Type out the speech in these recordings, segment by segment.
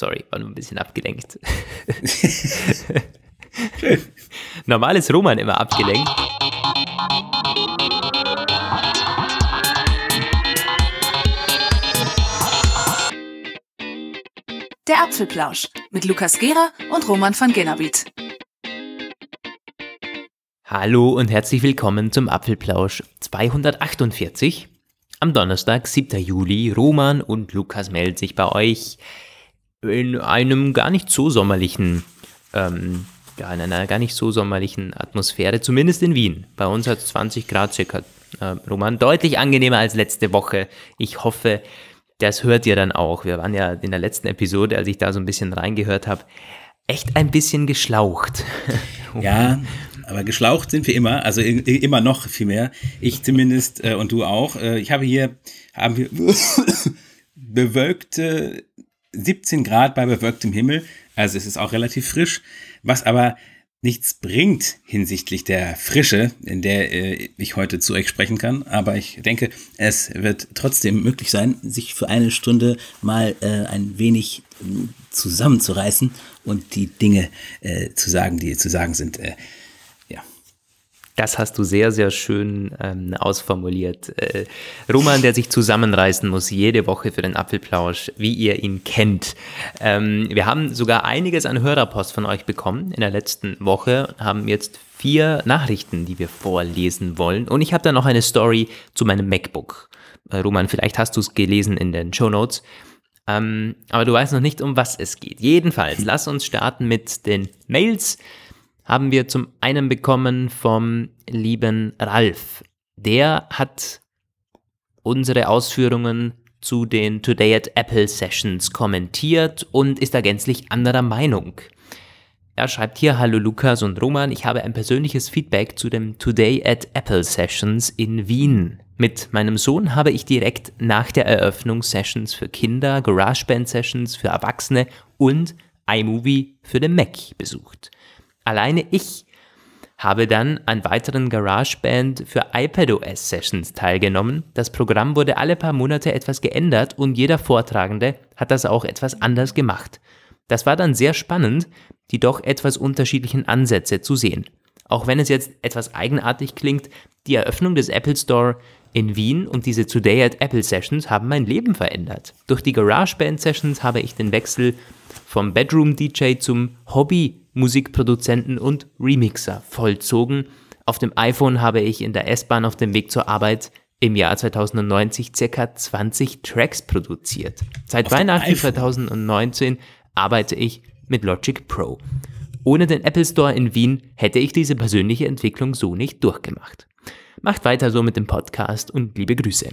Sorry, war nur ein bisschen abgelenkt. Normal ist Roman immer abgelenkt. Der Apfelplausch mit Lukas Gera und Roman van Genabit. Hallo und herzlich willkommen zum Apfelplausch 248. Am Donnerstag, 7. Juli, Roman und Lukas melden sich bei euch in einem gar nicht so sommerlichen, ähm, ja, in einer gar nicht so sommerlichen Atmosphäre, zumindest in Wien. Bei uns hat es 20 Grad circa. Äh, Roman, deutlich angenehmer als letzte Woche. Ich hoffe, das hört ihr dann auch. Wir waren ja in der letzten Episode, als ich da so ein bisschen reingehört habe, echt ein bisschen geschlaucht. ja, aber geschlaucht sind wir immer, also immer noch viel mehr. Ich zumindest äh, und du auch. Äh, ich habe hier, haben wir bewölkte 17 Grad bei bewölktem Himmel. Also es ist auch relativ frisch, was aber nichts bringt hinsichtlich der Frische, in der äh, ich heute zu euch sprechen kann. Aber ich denke, es wird trotzdem möglich sein, sich für eine Stunde mal äh, ein wenig äh, zusammenzureißen und die Dinge äh, zu sagen, die zu sagen sind. Das hast du sehr, sehr schön ähm, ausformuliert. Äh, Roman, der sich zusammenreißen muss, jede Woche für den Apfelplausch, wie ihr ihn kennt. Ähm, wir haben sogar einiges an Hörerpost von euch bekommen in der letzten Woche, haben jetzt vier Nachrichten, die wir vorlesen wollen. Und ich habe da noch eine Story zu meinem MacBook. Äh, Roman, vielleicht hast du es gelesen in den Show Notes. Ähm, aber du weißt noch nicht, um was es geht. Jedenfalls, lass uns starten mit den Mails haben wir zum einen bekommen vom lieben Ralf. Der hat unsere Ausführungen zu den Today at Apple Sessions kommentiert und ist da gänzlich anderer Meinung. Er schreibt hier, hallo Lukas und Roman, ich habe ein persönliches Feedback zu dem Today at Apple Sessions in Wien. Mit meinem Sohn habe ich direkt nach der Eröffnung Sessions für Kinder, GarageBand Sessions für Erwachsene und iMovie für den Mac besucht. Alleine ich habe dann an weiteren GarageBand für iPadOS Sessions teilgenommen. Das Programm wurde alle paar Monate etwas geändert und jeder Vortragende hat das auch etwas anders gemacht. Das war dann sehr spannend, die doch etwas unterschiedlichen Ansätze zu sehen. Auch wenn es jetzt etwas eigenartig klingt, die Eröffnung des Apple Store in Wien und diese Today at Apple Sessions haben mein Leben verändert. Durch die GarageBand Sessions habe ich den Wechsel vom Bedroom DJ zum Hobby Musikproduzenten und Remixer vollzogen. Auf dem iPhone habe ich in der S-Bahn auf dem Weg zur Arbeit im Jahr 2090 circa 20 Tracks produziert. Seit auf Weihnachten 2019 arbeite ich mit Logic Pro. Ohne den Apple Store in Wien hätte ich diese persönliche Entwicklung so nicht durchgemacht. Macht weiter so mit dem Podcast und liebe Grüße.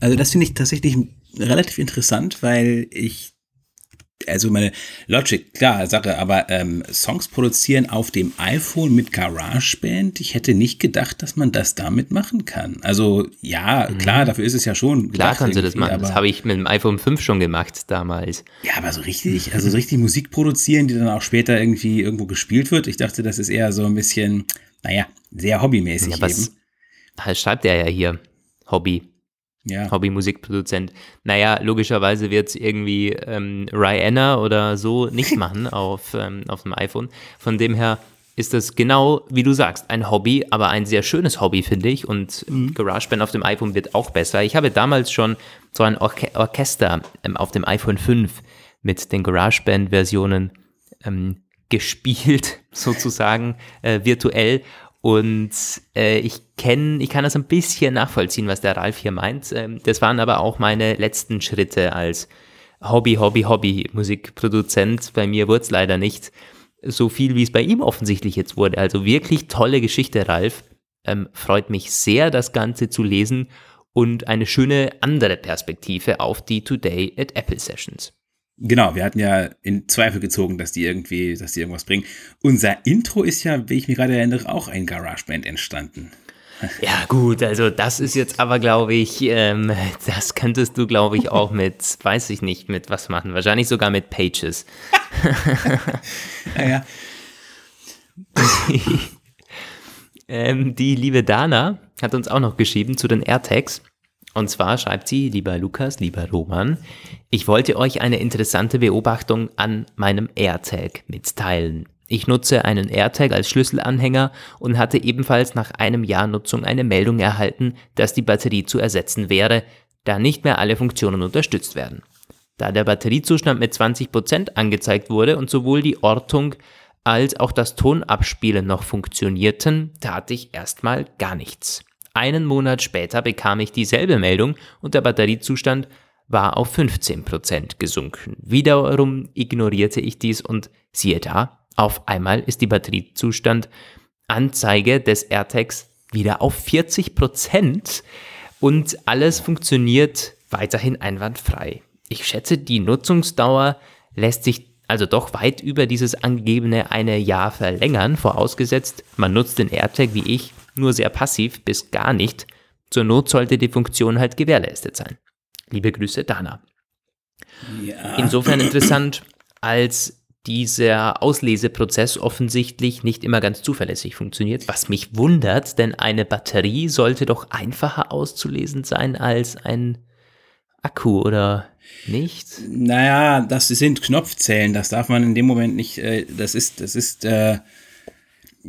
Also das finde ich tatsächlich relativ interessant, weil ich also meine Logic, klar, Sache, aber ähm, Songs produzieren auf dem iPhone mit GarageBand, ich hätte nicht gedacht, dass man das damit machen kann. Also ja, mhm. klar, dafür ist es ja schon. Klar kannst du das machen, das habe ich mit dem iPhone 5 schon gemacht damals. Ja, aber so richtig, also so richtig Musik produzieren, die dann auch später irgendwie irgendwo gespielt wird. Ich dachte, das ist eher so ein bisschen, naja, sehr hobbymäßig ja, was, eben. Schreibt er ja hier, Hobby ja. Hobby-Musikproduzent. Naja, logischerweise wird es irgendwie ähm, Rihanna oder so nicht machen auf, ähm, auf dem iPhone. Von dem her ist das genau, wie du sagst, ein Hobby, aber ein sehr schönes Hobby, finde ich. Und mhm. GarageBand auf dem iPhone wird auch besser. Ich habe damals schon so ein Orche Orchester ähm, auf dem iPhone 5 mit den GarageBand-Versionen ähm, gespielt, sozusagen, äh, virtuell. Und äh, ich kenne, ich kann das ein bisschen nachvollziehen, was der Ralf hier meint. Ähm, das waren aber auch meine letzten Schritte als Hobby, Hobby, Hobby Musikproduzent. Bei mir wurde es leider nicht so viel, wie es bei ihm offensichtlich jetzt wurde. Also wirklich tolle Geschichte, Ralf. Ähm, freut mich sehr, das Ganze zu lesen und eine schöne andere Perspektive auf die Today at Apple Sessions. Genau, wir hatten ja in Zweifel gezogen, dass die irgendwie, dass die irgendwas bringen. Unser Intro ist ja, wie ich mich gerade erinnere, auch ein GarageBand entstanden. Ja, gut, also das ist jetzt aber, glaube ich, ähm, das könntest du, glaube ich, auch mit, weiß ich nicht, mit was machen. Wahrscheinlich sogar mit Pages. naja. ähm, die liebe Dana hat uns auch noch geschrieben zu den AirTags. Und zwar schreibt sie, lieber Lukas, lieber Roman, ich wollte euch eine interessante Beobachtung an meinem AirTag mitteilen. Ich nutze einen AirTag als Schlüsselanhänger und hatte ebenfalls nach einem Jahr Nutzung eine Meldung erhalten, dass die Batterie zu ersetzen wäre, da nicht mehr alle Funktionen unterstützt werden. Da der Batteriezustand mit 20% angezeigt wurde und sowohl die Ortung als auch das Tonabspielen noch funktionierten, tat ich erstmal gar nichts. Einen Monat später bekam ich dieselbe Meldung und der Batteriezustand war auf 15% gesunken. Wiederum ignorierte ich dies und siehe da, auf einmal ist die Batteriezustand Anzeige des AirTags wieder auf 40% und alles funktioniert weiterhin einwandfrei. Ich schätze, die Nutzungsdauer lässt sich also doch weit über dieses angegebene eine Jahr verlängern, vorausgesetzt, man nutzt den AirTag wie ich nur sehr passiv bis gar nicht. Zur Not sollte die Funktion halt gewährleistet sein. Liebe Grüße, Dana. Ja. Insofern interessant, als dieser Ausleseprozess offensichtlich nicht immer ganz zuverlässig funktioniert, was mich wundert, denn eine Batterie sollte doch einfacher auszulesen sein als ein Akku oder nicht? Naja, das sind Knopfzellen, das darf man in dem Moment nicht, äh, das ist, das ist, äh,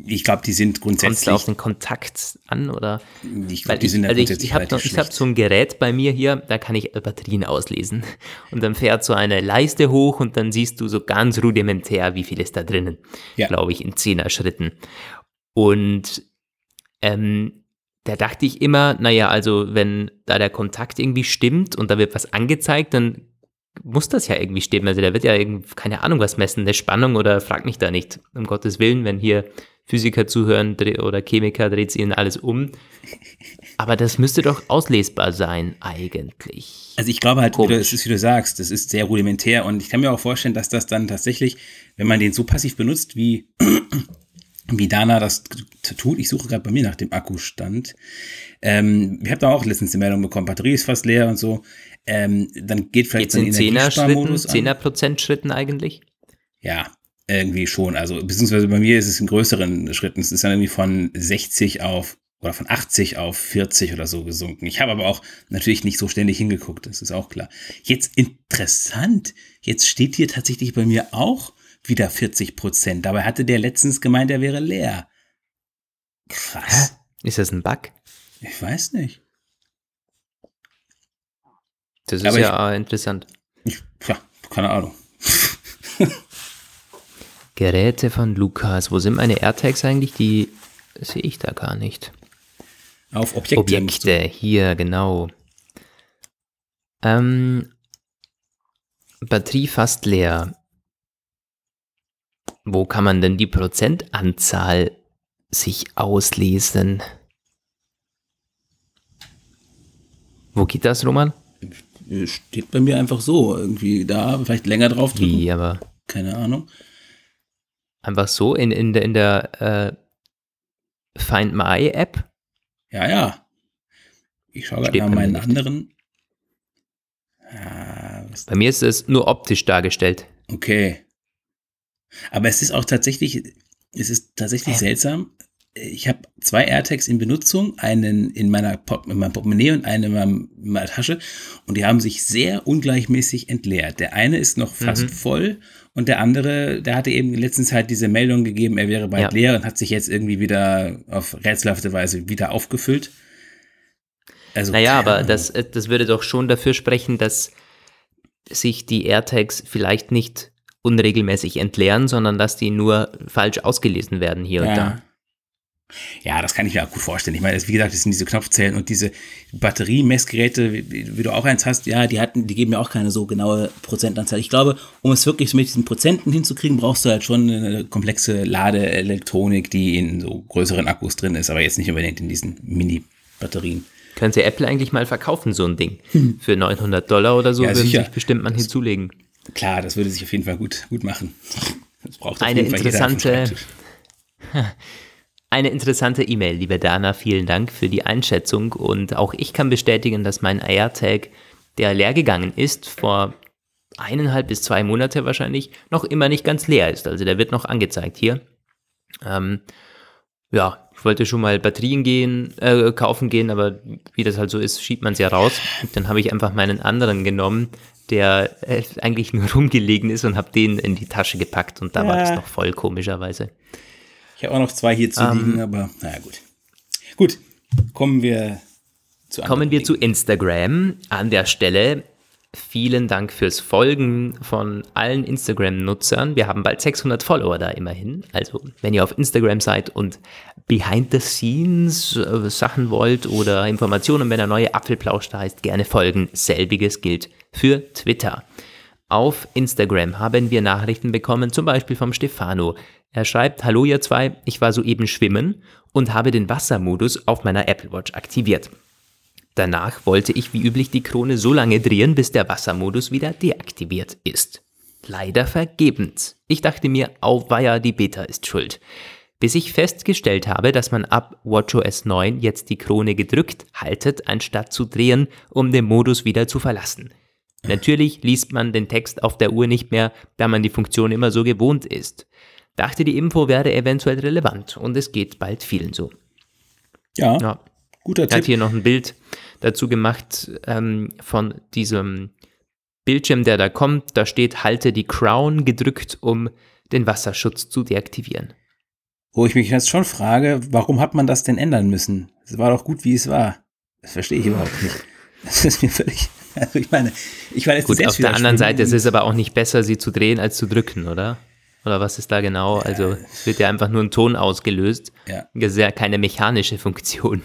ich glaube, die sind grundsätzlich. Kommst du auf den Kontakt an oder? Ich glaube, die sind also ich, ich habe hab so ein Gerät bei mir hier, da kann ich Batterien auslesen. Und dann fährt so eine Leiste hoch und dann siehst du so ganz rudimentär, wie viel ist da drinnen. Ja. Glaube ich, in zehner Schritten. Und ähm, da dachte ich immer, naja, also wenn da der Kontakt irgendwie stimmt und da wird was angezeigt, dann muss das ja irgendwie stimmen. Also da wird ja irgendwie, keine Ahnung was messen, eine Spannung oder frag mich da nicht, um Gottes Willen, wenn hier Physiker zuhören oder Chemiker, dreht sie ihnen alles um. Aber das müsste doch auslesbar sein, eigentlich. Also ich glaube halt, wie du, es ist, wie du sagst, das ist sehr rudimentär und ich kann mir auch vorstellen, dass das dann tatsächlich, wenn man den so passiv benutzt, wie, wie Dana das tut, ich suche gerade bei mir nach dem Akkustand. Ähm, ich habe da auch letztens die Meldung bekommen, Batterie ist fast leer und so. Ähm, dann geht vielleicht Geht's in 10er Schritten, 10er Prozent Schritten eigentlich? Ja, irgendwie schon. Also, beziehungsweise bei mir ist es in größeren Schritten. Es ist dann irgendwie von 60 auf oder von 80 auf 40 oder so gesunken. Ich habe aber auch natürlich nicht so ständig hingeguckt, das ist auch klar. Jetzt interessant, jetzt steht hier tatsächlich bei mir auch wieder 40 Prozent. Dabei hatte der letztens gemeint, er wäre leer. Krass. Ist das ein Bug? Ich weiß nicht. Das ist aber ja ich, interessant. Ich, ja, keine Ahnung. Geräte von Lukas. Wo sind meine AirTags eigentlich? Die sehe ich da gar nicht. Auf Objekte. Objekte, hier, genau. Ähm, Batterie fast leer. Wo kann man denn die Prozentanzahl sich auslesen? Wo geht das, Roman? Steht bei mir einfach so, irgendwie da, vielleicht länger drauf drücken. Wie, aber? Keine Ahnung. Einfach so in, in der, in der äh, Find My App? Ja, ja. Ich schaue gerade mal meinen anderen. Ah, Bei mir ist es nur optisch dargestellt. Okay. Aber es ist auch tatsächlich, es ist tatsächlich äh. seltsam ich habe zwei AirTags in Benutzung, einen in, meiner Port in meinem Portemonnaie und einen in, meiner Tasche und die haben sich sehr ungleichmäßig entleert. Der eine ist noch fast mhm. voll und der andere, der hatte eben in letzter Zeit diese Meldung gegeben, er wäre bald ja. leer und hat sich jetzt irgendwie wieder auf rätselhafte Weise wieder aufgefüllt. Also, naja, aber das, das würde doch schon dafür sprechen, dass sich die AirTags vielleicht nicht unregelmäßig entleeren, sondern dass die nur falsch ausgelesen werden hier ja. und da. Ja, das kann ich mir auch gut vorstellen. Ich meine, wie gesagt, das sind diese Knopfzellen und diese Batteriemessgeräte, wie, wie, du auch eins hast, ja, die hatten, die geben ja auch keine so genaue Prozentanzahl. Ich glaube, um es wirklich mit diesen Prozenten hinzukriegen, brauchst du halt schon eine komplexe Ladeelektronik, die in so größeren Akkus drin ist, aber jetzt nicht unbedingt in diesen Mini-Batterien. Könnte Apple eigentlich mal verkaufen, so ein Ding? Hm. Für 900 Dollar oder so ja, würde sich bestimmt man hinzulegen. Klar, das würde sich auf jeden Fall gut, gut machen. Das braucht auf Eine jeden Fall interessante Eine interessante E-Mail, liebe Dana. Vielen Dank für die Einschätzung. Und auch ich kann bestätigen, dass mein AirTag, der leer gegangen ist, vor eineinhalb bis zwei Monate wahrscheinlich, noch immer nicht ganz leer ist. Also der wird noch angezeigt hier. Ähm, ja, wollte schon mal Batterien gehen, äh, kaufen gehen, aber wie das halt so ist, schiebt man es ja raus. Und dann habe ich einfach meinen anderen genommen, der äh, eigentlich nur rumgelegen ist und habe den in die Tasche gepackt und da ja. war das noch voll komischerweise. Ich habe auch noch zwei hier zu um, ähm, liegen, aber naja gut. Gut, kommen wir zu Kommen wir zu Instagram. An der Stelle Vielen Dank fürs Folgen von allen Instagram-Nutzern. Wir haben bald 600 Follower da immerhin. Also, wenn ihr auf Instagram seid und Behind the Scenes äh, Sachen wollt oder Informationen, wenn der neue Apfelplausch da ist, gerne folgen. Selbiges gilt für Twitter. Auf Instagram haben wir Nachrichten bekommen, zum Beispiel vom Stefano. Er schreibt, Hallo ihr zwei, ich war soeben schwimmen und habe den Wassermodus auf meiner Apple Watch aktiviert. Danach wollte ich wie üblich die Krone so lange drehen, bis der Wassermodus wieder deaktiviert ist. Leider vergebens. Ich dachte mir, auweia, die Beta ist schuld. Bis ich festgestellt habe, dass man ab WatchOS 9 jetzt die Krone gedrückt haltet, anstatt zu drehen, um den Modus wieder zu verlassen. Natürlich liest man den Text auf der Uhr nicht mehr, da man die Funktion immer so gewohnt ist. Dachte, die Info wäre eventuell relevant und es geht bald vielen so. Ja, ja. guter Tipp. Hat hier noch ein Bild dazu gemacht ähm, von diesem Bildschirm, der da kommt. Da steht, halte die Crown gedrückt, um den Wasserschutz zu deaktivieren. Wo ich mich jetzt schon frage, warum hat man das denn ändern müssen? Es war doch gut, wie es war. Das verstehe ich überhaupt nicht. Das ist mir völlig. Also ich meine, ich war jetzt Gut, auf der anderen Seite ist es aber auch nicht besser, sie zu drehen, als zu drücken, oder? Oder was ist da genau? Ja. Also es wird ja einfach nur ein Ton ausgelöst. Ja. Das ist ja keine mechanische Funktion.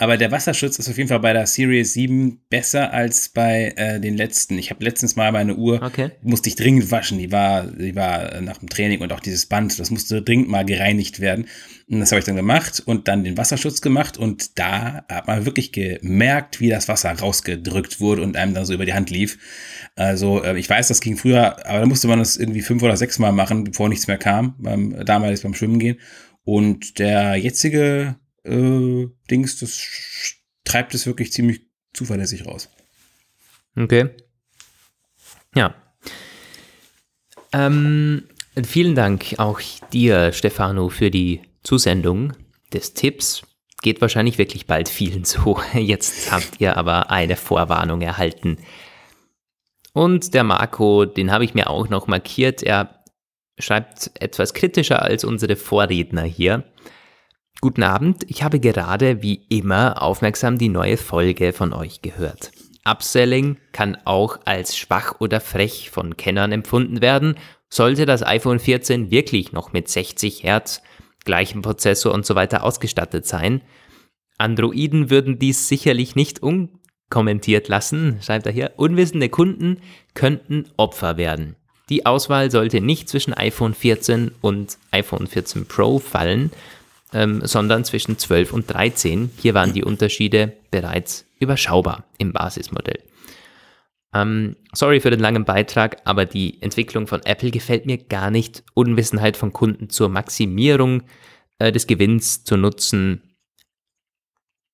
Aber der Wasserschutz ist auf jeden Fall bei der Series 7 besser als bei äh, den letzten. Ich habe letztens mal meine Uhr, okay. musste ich dringend waschen. Die war, die war nach dem Training und auch dieses Band, das musste dringend mal gereinigt werden. Und das habe ich dann gemacht und dann den Wasserschutz gemacht. Und da hat man wirklich gemerkt, wie das Wasser rausgedrückt wurde und einem dann so über die Hand lief. Also äh, ich weiß, das ging früher, aber da musste man das irgendwie fünf oder sechs Mal machen, bevor nichts mehr kam, beim, damals beim Schwimmen gehen. Und der jetzige äh, Dings, das treibt es wirklich ziemlich zuverlässig raus. Okay. Ja. Ähm, vielen Dank auch dir, Stefano, für die Zusendung des Tipps. Geht wahrscheinlich wirklich bald vielen so. Jetzt habt ihr aber eine Vorwarnung erhalten. Und der Marco, den habe ich mir auch noch markiert. Er schreibt etwas kritischer als unsere Vorredner hier. Guten Abend, ich habe gerade wie immer aufmerksam die neue Folge von euch gehört. Upselling kann auch als schwach oder frech von Kennern empfunden werden, sollte das iPhone 14 wirklich noch mit 60 Hertz, gleichem Prozessor und so weiter ausgestattet sein. Androiden würden dies sicherlich nicht unkommentiert lassen, schreibt er hier. Unwissende Kunden könnten Opfer werden. Die Auswahl sollte nicht zwischen iPhone 14 und iPhone 14 Pro fallen, ähm, sondern zwischen 12 und 13. Hier waren die Unterschiede bereits überschaubar im Basismodell. Ähm, sorry für den langen Beitrag, aber die Entwicklung von Apple gefällt mir gar nicht. Unwissenheit von Kunden zur Maximierung äh, des Gewinns zu nutzen.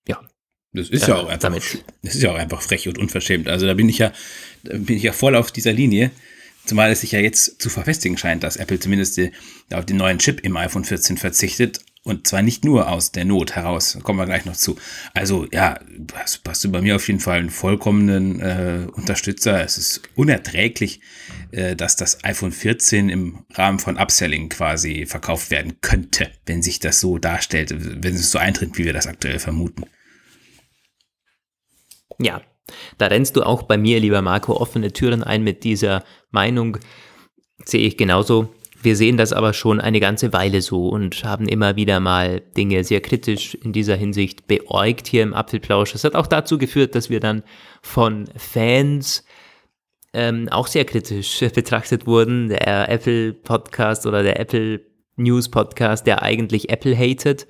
Ja. Das ist äh, ja auch einfach, damit. das ist ja auch einfach frech und unverschämt. Also da bin ich ja, bin ich ja voll auf dieser Linie. Zumal es sich ja jetzt zu verfestigen scheint, dass Apple zumindest die, auf den neuen Chip im iPhone 14 verzichtet und zwar nicht nur aus der Not heraus, kommen wir gleich noch zu. Also ja, hast, hast du bei mir auf jeden Fall einen vollkommenen äh, Unterstützer. Es ist unerträglich, äh, dass das iPhone 14 im Rahmen von Upselling quasi verkauft werden könnte, wenn sich das so darstellt, wenn es so eintritt, wie wir das aktuell vermuten. Ja, da rennst du auch bei mir, lieber Marco, offene Türen ein mit dieser Meinung. Sehe ich genauso. Wir sehen das aber schon eine ganze Weile so und haben immer wieder mal Dinge sehr kritisch in dieser Hinsicht beäugt hier im Apfelplausch. Das hat auch dazu geführt, dass wir dann von Fans ähm, auch sehr kritisch betrachtet wurden. Der Apple Podcast oder der Apple News Podcast, der eigentlich Apple hatet.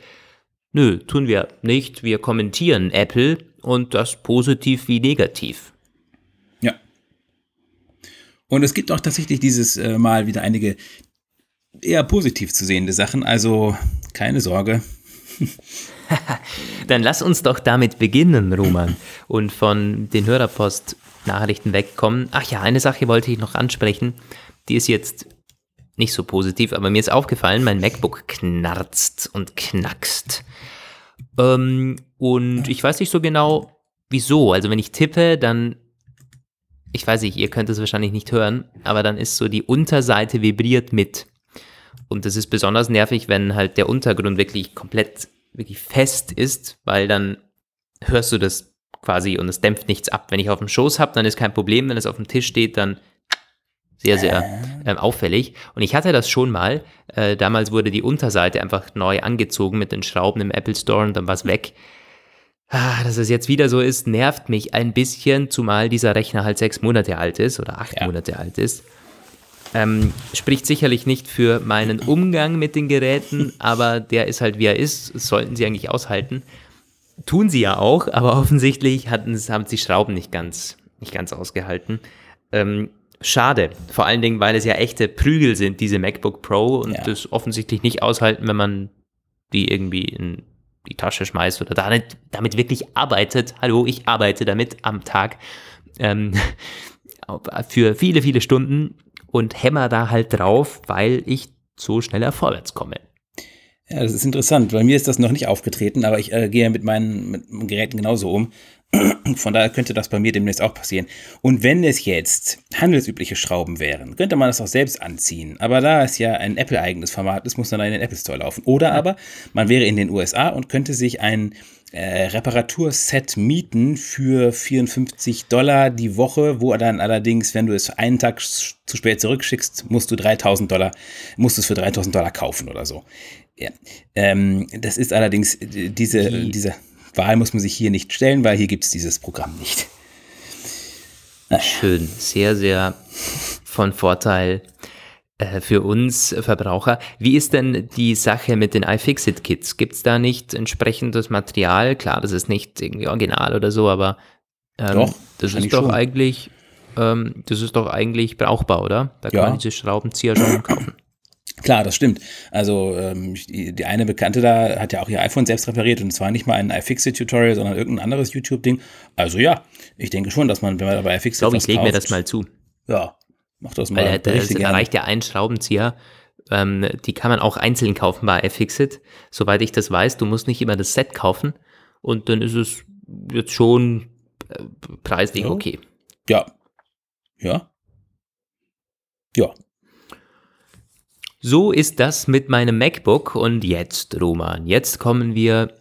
Nö, tun wir nicht. Wir kommentieren Apple und das positiv wie negativ. Ja. Und es gibt auch tatsächlich dieses äh, Mal wieder einige eher positiv zu sehende Sachen, also keine Sorge. Dann lass uns doch damit beginnen, Roman, und von den Hörerpost-Nachrichten wegkommen. Ach ja, eine Sache wollte ich noch ansprechen, die ist jetzt nicht so positiv, aber mir ist aufgefallen, mein MacBook knarzt und knackst. Ähm, und ich weiß nicht so genau, wieso. Also wenn ich tippe, dann, ich weiß nicht, ihr könnt es wahrscheinlich nicht hören, aber dann ist so die Unterseite vibriert mit. Und das ist besonders nervig, wenn halt der Untergrund wirklich komplett, wirklich fest ist, weil dann hörst du das quasi und es dämpft nichts ab. Wenn ich auf dem Schoß habe, dann ist kein Problem. Wenn es auf dem Tisch steht, dann sehr, sehr äh, auffällig. Und ich hatte das schon mal. Äh, damals wurde die Unterseite einfach neu angezogen mit den Schrauben im Apple Store und dann war es weg. Ah, dass es jetzt wieder so ist, nervt mich ein bisschen, zumal dieser Rechner halt sechs Monate alt ist oder acht ja. Monate alt ist. Ähm, spricht sicherlich nicht für meinen Umgang mit den Geräten, aber der ist halt wie er ist. Das sollten sie eigentlich aushalten. Tun sie ja auch, aber offensichtlich hatten, haben die Schrauben nicht ganz, nicht ganz ausgehalten. Ähm, schade, vor allen Dingen, weil es ja echte Prügel sind, diese MacBook Pro und ja. das offensichtlich nicht aushalten, wenn man die irgendwie in die Tasche schmeißt oder damit, damit wirklich arbeitet. Hallo, ich arbeite damit am Tag ähm, für viele, viele Stunden und hämmer da halt drauf, weil ich so schneller vorwärts komme. Ja, das ist interessant. Bei mir ist das noch nicht aufgetreten, aber ich äh, gehe mit meinen mit Geräten genauso um. Von daher könnte das bei mir demnächst auch passieren. Und wenn es jetzt handelsübliche Schrauben wären, könnte man das auch selbst anziehen. Aber da es ja ein Apple-eigenes Format ist, muss man dann in den Apple Store laufen. Oder aber man wäre in den USA und könnte sich ein äh, Reparaturset mieten für 54 Dollar die Woche, wo dann allerdings, wenn du es einen Tag zu spät zurückschickst, musst du 3000 Dollar, musst es für 3000 Dollar kaufen oder so. Ja. Ähm, das ist allerdings äh, diese, die. diese Wahl muss man sich hier nicht stellen, weil hier gibt es dieses Programm nicht. Naja. Schön, sehr, sehr von Vorteil äh, für uns Verbraucher. Wie ist denn die Sache mit den iFixit-Kits? Gibt es da nicht entsprechendes Material? Klar, das ist nicht irgendwie original oder so, aber ähm, doch, das ist doch schon. eigentlich, ähm, das ist doch eigentlich brauchbar, oder? Da kann ja. man diese Schraubenzieher schon kaufen. Klar, das stimmt. Also ähm, die, eine Bekannte da hat ja auch ihr iPhone selbst repariert und zwar nicht mal ein iFixit-Tutorial, sondern irgendein anderes YouTube-Ding. Also ja, ich denke schon, dass man, wenn man dabei iFixit Ich glaube, ich lege mir das mal zu. Ja, mach das mal. Weil da, da reicht ja ein Schraubenzieher. Ähm, die kann man auch einzeln kaufen bei iFixit. Soweit ich das weiß, du musst nicht immer das Set kaufen und dann ist es jetzt schon äh, preislich ja. okay. Ja. Ja. Ja, so ist das mit meinem MacBook und jetzt, Roman, jetzt kommen wir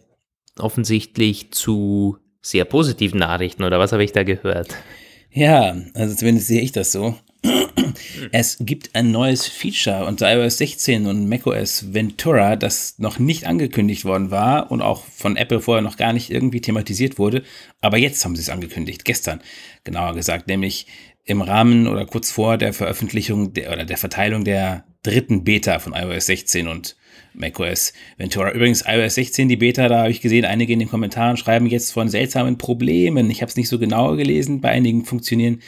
offensichtlich zu sehr positiven Nachrichten oder was habe ich da gehört? Ja, also zumindest sehe ich das so. Es gibt ein neues Feature unter iOS 16 und macOS Ventura, das noch nicht angekündigt worden war und auch von Apple vorher noch gar nicht irgendwie thematisiert wurde. Aber jetzt haben sie es angekündigt, gestern genauer gesagt, nämlich im Rahmen oder kurz vor der Veröffentlichung der, oder der Verteilung der dritten Beta von iOS 16 und macOS Ventura. Übrigens, iOS 16, die Beta, da habe ich gesehen, einige in den Kommentaren schreiben jetzt von seltsamen Problemen. Ich habe es nicht so genau gelesen. Bei einigen funktionieren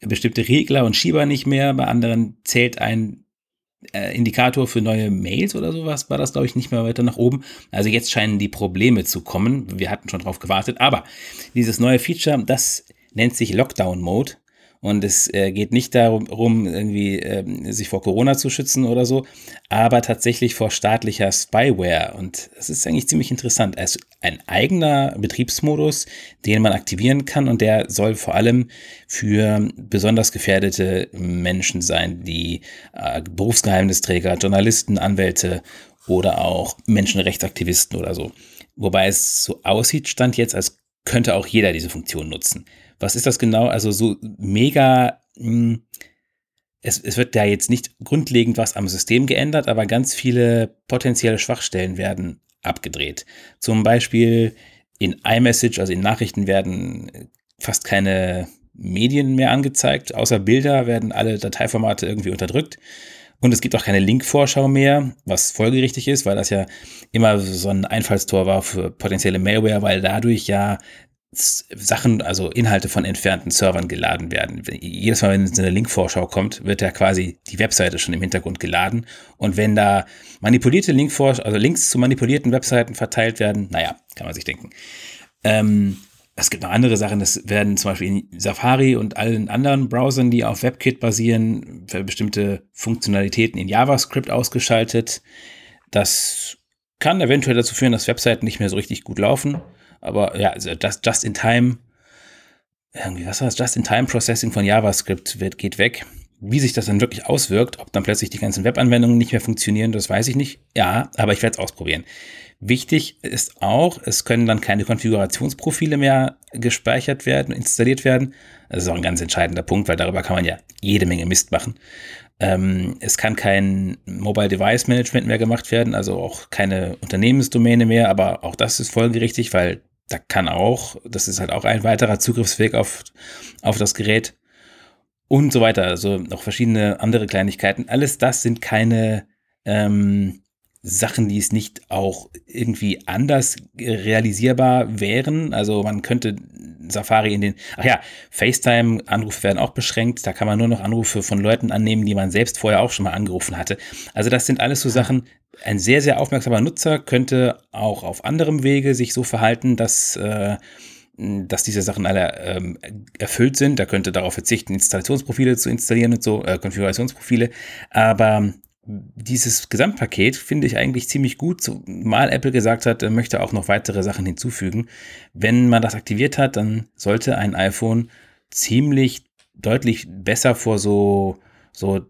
bestimmte Regler und Schieber nicht mehr. Bei anderen zählt ein äh, Indikator für neue Mails oder sowas, war das, glaube ich, nicht mehr weiter nach oben. Also jetzt scheinen die Probleme zu kommen. Wir hatten schon drauf gewartet. Aber dieses neue Feature, das nennt sich Lockdown Mode. Und es äh, geht nicht darum, irgendwie äh, sich vor Corona zu schützen oder so, aber tatsächlich vor staatlicher Spyware. Und das ist eigentlich ziemlich interessant. Es ist ein eigener Betriebsmodus, den man aktivieren kann und der soll vor allem für besonders gefährdete Menschen sein, die äh, Berufsgeheimnisträger, Journalisten, Anwälte oder auch Menschenrechtsaktivisten oder so. Wobei es so aussieht, stand jetzt, als könnte auch jeder diese Funktion nutzen. Was ist das genau? Also so mega, mh, hm, es, es wird da jetzt nicht grundlegend was am System geändert, aber ganz viele potenzielle Schwachstellen werden abgedreht. Zum Beispiel in iMessage, also in Nachrichten werden fast keine Medien mehr angezeigt, außer Bilder werden alle Dateiformate irgendwie unterdrückt. Und es gibt auch keine Link-Vorschau mehr, was folgerichtig ist, weil das ja immer so ein Einfallstor war für potenzielle Malware, weil dadurch ja Sachen, also Inhalte von entfernten Servern geladen werden. Jedes Mal, wenn es eine Linkvorschau kommt, wird ja quasi die Webseite schon im Hintergrund geladen. Und wenn da manipulierte Linkvorschau, also Links zu manipulierten Webseiten verteilt werden, naja, kann man sich denken. Ähm, es gibt noch andere Sachen, das werden zum Beispiel in Safari und allen anderen Browsern, die auf WebKit basieren, für bestimmte Funktionalitäten in JavaScript ausgeschaltet. Das kann eventuell dazu führen, dass Webseiten nicht mehr so richtig gut laufen. Aber ja, also das Just-in-Time, irgendwie, was war das? Just-in-Time-Processing von JavaScript wird, geht weg. Wie sich das dann wirklich auswirkt, ob dann plötzlich die ganzen Webanwendungen nicht mehr funktionieren, das weiß ich nicht. Ja, aber ich werde es ausprobieren. Wichtig ist auch, es können dann keine Konfigurationsprofile mehr gespeichert werden, installiert werden. Das ist auch ein ganz entscheidender Punkt, weil darüber kann man ja jede Menge Mist machen. Ähm, es kann kein Mobile Device Management mehr gemacht werden, also auch keine Unternehmensdomäne mehr, aber auch das ist folgerichtig, weil da kann auch, das ist halt auch ein weiterer Zugriffsweg auf, auf das Gerät und so weiter. Also noch verschiedene andere Kleinigkeiten. Alles das sind keine ähm, Sachen, die es nicht auch irgendwie anders realisierbar wären. Also man könnte Safari in den, ach ja, FaceTime-Anrufe werden auch beschränkt. Da kann man nur noch Anrufe von Leuten annehmen, die man selbst vorher auch schon mal angerufen hatte. Also das sind alles so Sachen, ein sehr, sehr aufmerksamer Nutzer könnte auch auf anderem Wege sich so verhalten, dass, äh, dass diese Sachen alle ähm, erfüllt sind. Da könnte darauf verzichten, Installationsprofile zu installieren und so, äh, Konfigurationsprofile. Aber dieses Gesamtpaket finde ich eigentlich ziemlich gut, zumal Apple gesagt hat, er möchte auch noch weitere Sachen hinzufügen. Wenn man das aktiviert hat, dann sollte ein iPhone ziemlich deutlich besser vor so, so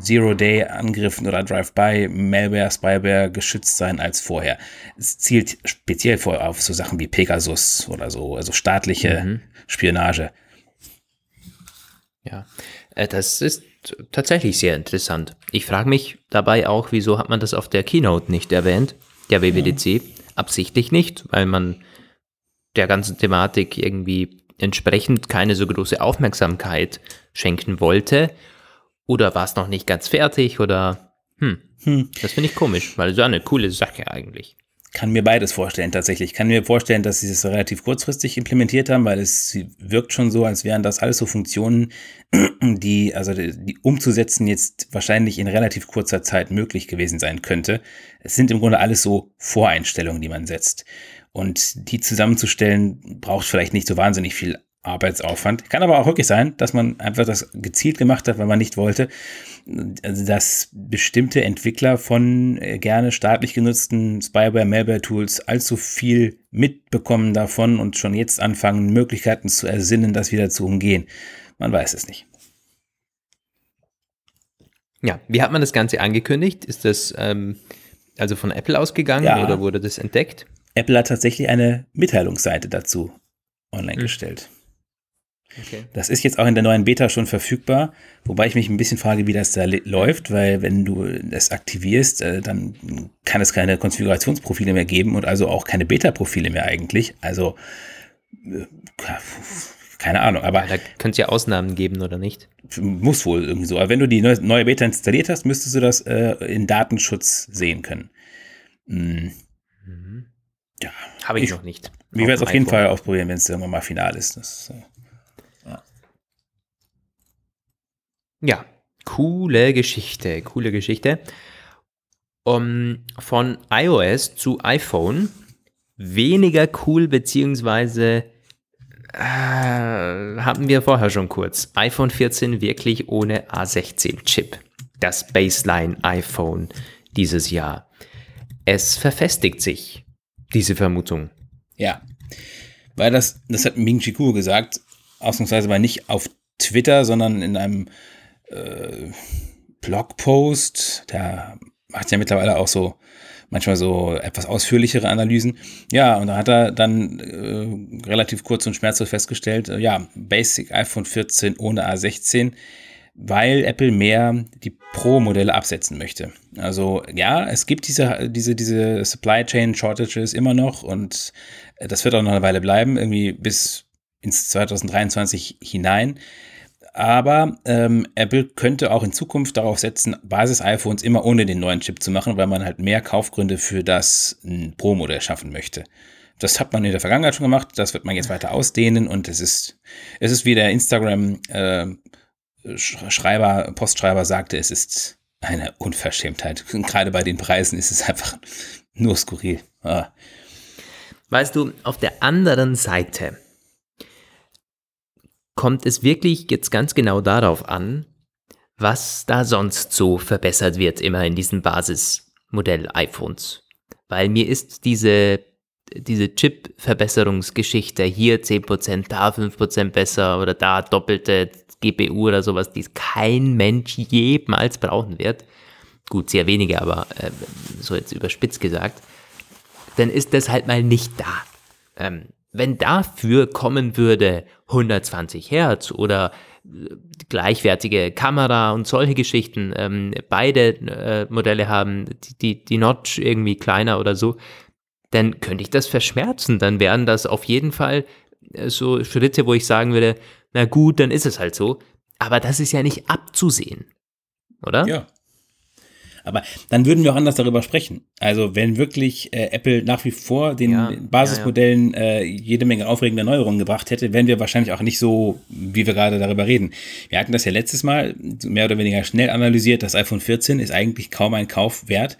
Zero-Day-Angriffen oder Drive-by, Malware, Spyware geschützt sein als vorher. Es zielt speziell vor auf so Sachen wie Pegasus oder so, also staatliche mhm. Spionage. Ja, äh, das ist tatsächlich sehr interessant. Ich frage mich dabei auch, wieso hat man das auf der Keynote nicht erwähnt, der WWDC? Ja. Absichtlich nicht, weil man der ganzen Thematik irgendwie entsprechend keine so große Aufmerksamkeit schenken wollte. Oder war es noch nicht ganz fertig oder hm, hm. das finde ich komisch, weil ja eine coole Sache eigentlich kann mir beides vorstellen tatsächlich. Ich kann mir vorstellen, dass sie es relativ kurzfristig implementiert haben, weil es wirkt schon so, als wären das alles so Funktionen, die, also die umzusetzen jetzt wahrscheinlich in relativ kurzer Zeit möglich gewesen sein könnte. Es sind im Grunde alles so Voreinstellungen, die man setzt. Und die zusammenzustellen braucht vielleicht nicht so wahnsinnig viel Arbeitsaufwand. Kann aber auch wirklich sein, dass man einfach das gezielt gemacht hat, weil man nicht wollte, dass bestimmte Entwickler von äh, gerne staatlich genutzten Spyware, Malware-Tools allzu viel mitbekommen davon und schon jetzt anfangen, Möglichkeiten zu ersinnen, das wieder zu umgehen. Man weiß es nicht. Ja, wie hat man das Ganze angekündigt? Ist das ähm, also von Apple ausgegangen ja. oder wurde das entdeckt? Apple hat tatsächlich eine Mitteilungsseite dazu online hm. gestellt. Okay. Das ist jetzt auch in der neuen Beta schon verfügbar, wobei ich mich ein bisschen frage, wie das da läuft, weil wenn du das aktivierst, äh, dann kann es keine Konfigurationsprofile mehr geben und also auch keine Beta-Profile mehr eigentlich. Also äh, keine Ahnung, aber. Da könnte es ja Ausnahmen geben, oder nicht? Muss wohl irgendwie so. Aber wenn du die neue Beta installiert hast, müsstest du das äh, in Datenschutz sehen können. Hm. Mhm. Ja. Habe ich, ich, noch nicht. Ich werde es auf jeden Fall ausprobieren, wenn es irgendwann mal final ist. Das, äh Ja, coole Geschichte, coole Geschichte. Um, von iOS zu iPhone weniger cool, beziehungsweise äh, hatten wir vorher schon kurz. iPhone 14 wirklich ohne A16-Chip. Das Baseline-iPhone dieses Jahr. Es verfestigt sich, diese Vermutung. Ja, weil das, das hat Ming Chi Kuo gesagt, ausnahmsweise mal nicht auf Twitter, sondern in einem äh, Blogpost, der macht ja mittlerweile auch so manchmal so etwas ausführlichere Analysen. Ja, und da hat er dann äh, relativ kurz und schmerzlos festgestellt, äh, ja, Basic iPhone 14 ohne A16, weil Apple mehr die Pro-Modelle absetzen möchte. Also ja, es gibt diese, diese, diese Supply Chain Shortages immer noch und äh, das wird auch noch eine Weile bleiben, irgendwie bis ins 2023 hinein. Aber ähm, Apple könnte auch in Zukunft darauf setzen, Basis-iPhones immer ohne den neuen Chip zu machen, weil man halt mehr Kaufgründe für das Pro-Modell schaffen möchte. Das hat man in der Vergangenheit schon gemacht, das wird man jetzt weiter ausdehnen und es ist, es ist wie der Instagram-Schreiber, äh, Postschreiber sagte, es ist eine Unverschämtheit. Und gerade bei den Preisen ist es einfach nur skurril. Ah. Weißt du, auf der anderen Seite kommt es wirklich jetzt ganz genau darauf an, was da sonst so verbessert wird, immer in diesem Basismodell iPhones. Weil mir ist diese, diese Chip-Verbesserungsgeschichte, hier 10%, da 5% besser oder da doppelte GPU oder sowas, die kein Mensch jemals brauchen wird. Gut, sehr wenige, aber äh, so jetzt überspitzt gesagt. Dann ist das halt mal nicht da. Ähm, wenn dafür kommen würde 120 Hertz oder äh, gleichwertige Kamera und solche Geschichten, ähm, beide äh, Modelle haben die, die, die Notch irgendwie kleiner oder so, dann könnte ich das verschmerzen. Dann wären das auf jeden Fall äh, so Schritte, wo ich sagen würde, na gut, dann ist es halt so. Aber das ist ja nicht abzusehen, oder? Ja. Aber dann würden wir auch anders darüber sprechen. Also wenn wirklich äh, Apple nach wie vor den ja, Basismodellen ja, ja. Äh, jede Menge aufregende Neuerungen gebracht hätte, wären wir wahrscheinlich auch nicht so, wie wir gerade darüber reden. Wir hatten das ja letztes Mal mehr oder weniger schnell analysiert. Das iPhone 14 ist eigentlich kaum ein Kauf wert.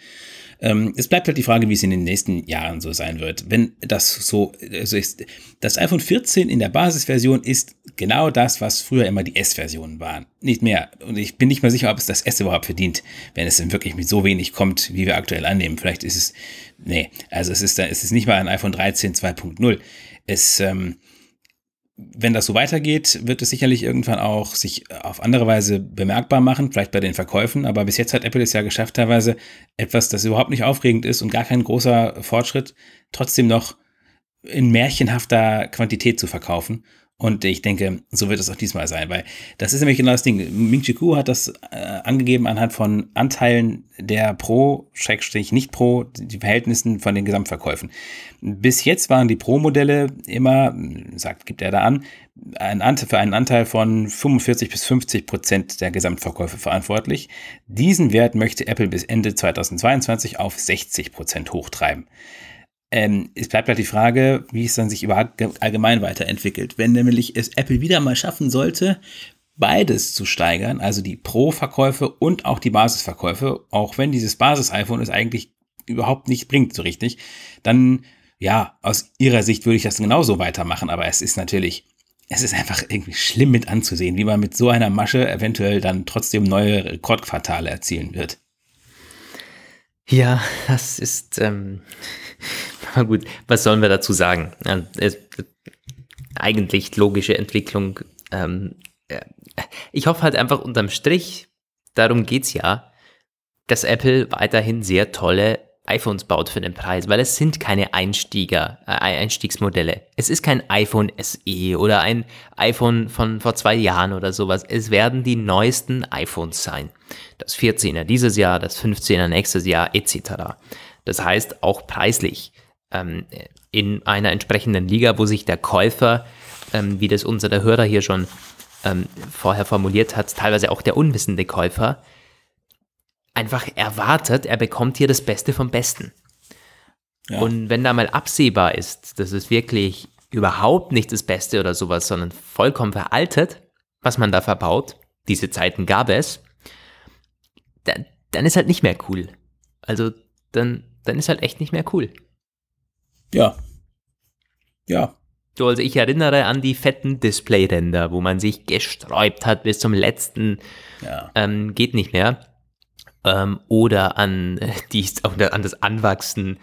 Ähm, es bleibt halt die Frage, wie es in den nächsten Jahren so sein wird. Wenn das so also ist, das iPhone 14 in der Basisversion ist genau das, was früher immer die S-Versionen waren. Nicht mehr. Und ich bin nicht mal sicher, ob es das S überhaupt verdient, wenn es denn wirklich mit so wenig kommt, wie wir aktuell annehmen. Vielleicht ist es, nee, also es ist, es ist nicht mal ein iPhone 13 2.0. Es, ähm, wenn das so weitergeht, wird es sicherlich irgendwann auch sich auf andere Weise bemerkbar machen, vielleicht bei den Verkäufen. Aber bis jetzt hat Apple es ja geschafft, teilweise etwas, das überhaupt nicht aufregend ist und gar kein großer Fortschritt, trotzdem noch in märchenhafter Quantität zu verkaufen. Und ich denke, so wird es auch diesmal sein, weil das ist nämlich genau das Ding. Ming Chi Kuo hat das äh, angegeben anhand von Anteilen der Pro, Schrägstrich nicht Pro, die Verhältnissen von den Gesamtverkäufen. Bis jetzt waren die Pro-Modelle immer, sagt, gibt er da an, ein Anteil, für einen Anteil von 45 bis 50 Prozent der Gesamtverkäufe verantwortlich. Diesen Wert möchte Apple bis Ende 2022 auf 60 Prozent hochtreiben. Ähm, es bleibt halt die Frage, wie es dann sich überhaupt allgemein weiterentwickelt. Wenn nämlich es Apple wieder mal schaffen sollte, beides zu steigern, also die Pro-Verkäufe und auch die Basisverkäufe, auch wenn dieses Basis-iPhone es eigentlich überhaupt nicht bringt so richtig, dann ja, aus ihrer Sicht würde ich das genauso weitermachen, aber es ist natürlich, es ist einfach irgendwie schlimm mit anzusehen, wie man mit so einer Masche eventuell dann trotzdem neue Rekordquartale erzielen wird. Ja, das ist, ähm, gut, was sollen wir dazu sagen? Eigentlich logische Entwicklung. Ähm, ich hoffe halt einfach unterm Strich, darum geht's ja, dass Apple weiterhin sehr tolle iPhones baut für den Preis, weil es sind keine Einstieger, äh, Einstiegsmodelle. Es ist kein iPhone SE oder ein iPhone von vor zwei Jahren oder sowas. Es werden die neuesten iPhones sein. Das 14er dieses Jahr, das 15er nächstes Jahr etc. Das heißt auch preislich ähm, in einer entsprechenden Liga, wo sich der Käufer, ähm, wie das unser Hörer hier schon ähm, vorher formuliert hat, teilweise auch der unwissende Käufer, einfach erwartet, er bekommt hier das Beste vom Besten. Ja. Und wenn da mal absehbar ist, dass es wirklich überhaupt nicht das Beste oder sowas, sondern vollkommen veraltet, was man da verbaut, diese Zeiten gab es, dann, dann ist halt nicht mehr cool. Also dann, dann ist halt echt nicht mehr cool. Ja. Ja. So, also ich erinnere an die fetten Displayränder, wo man sich gesträubt hat bis zum letzten, ja. ähm, geht nicht mehr. Ähm, oder an, die, an das Anwachsen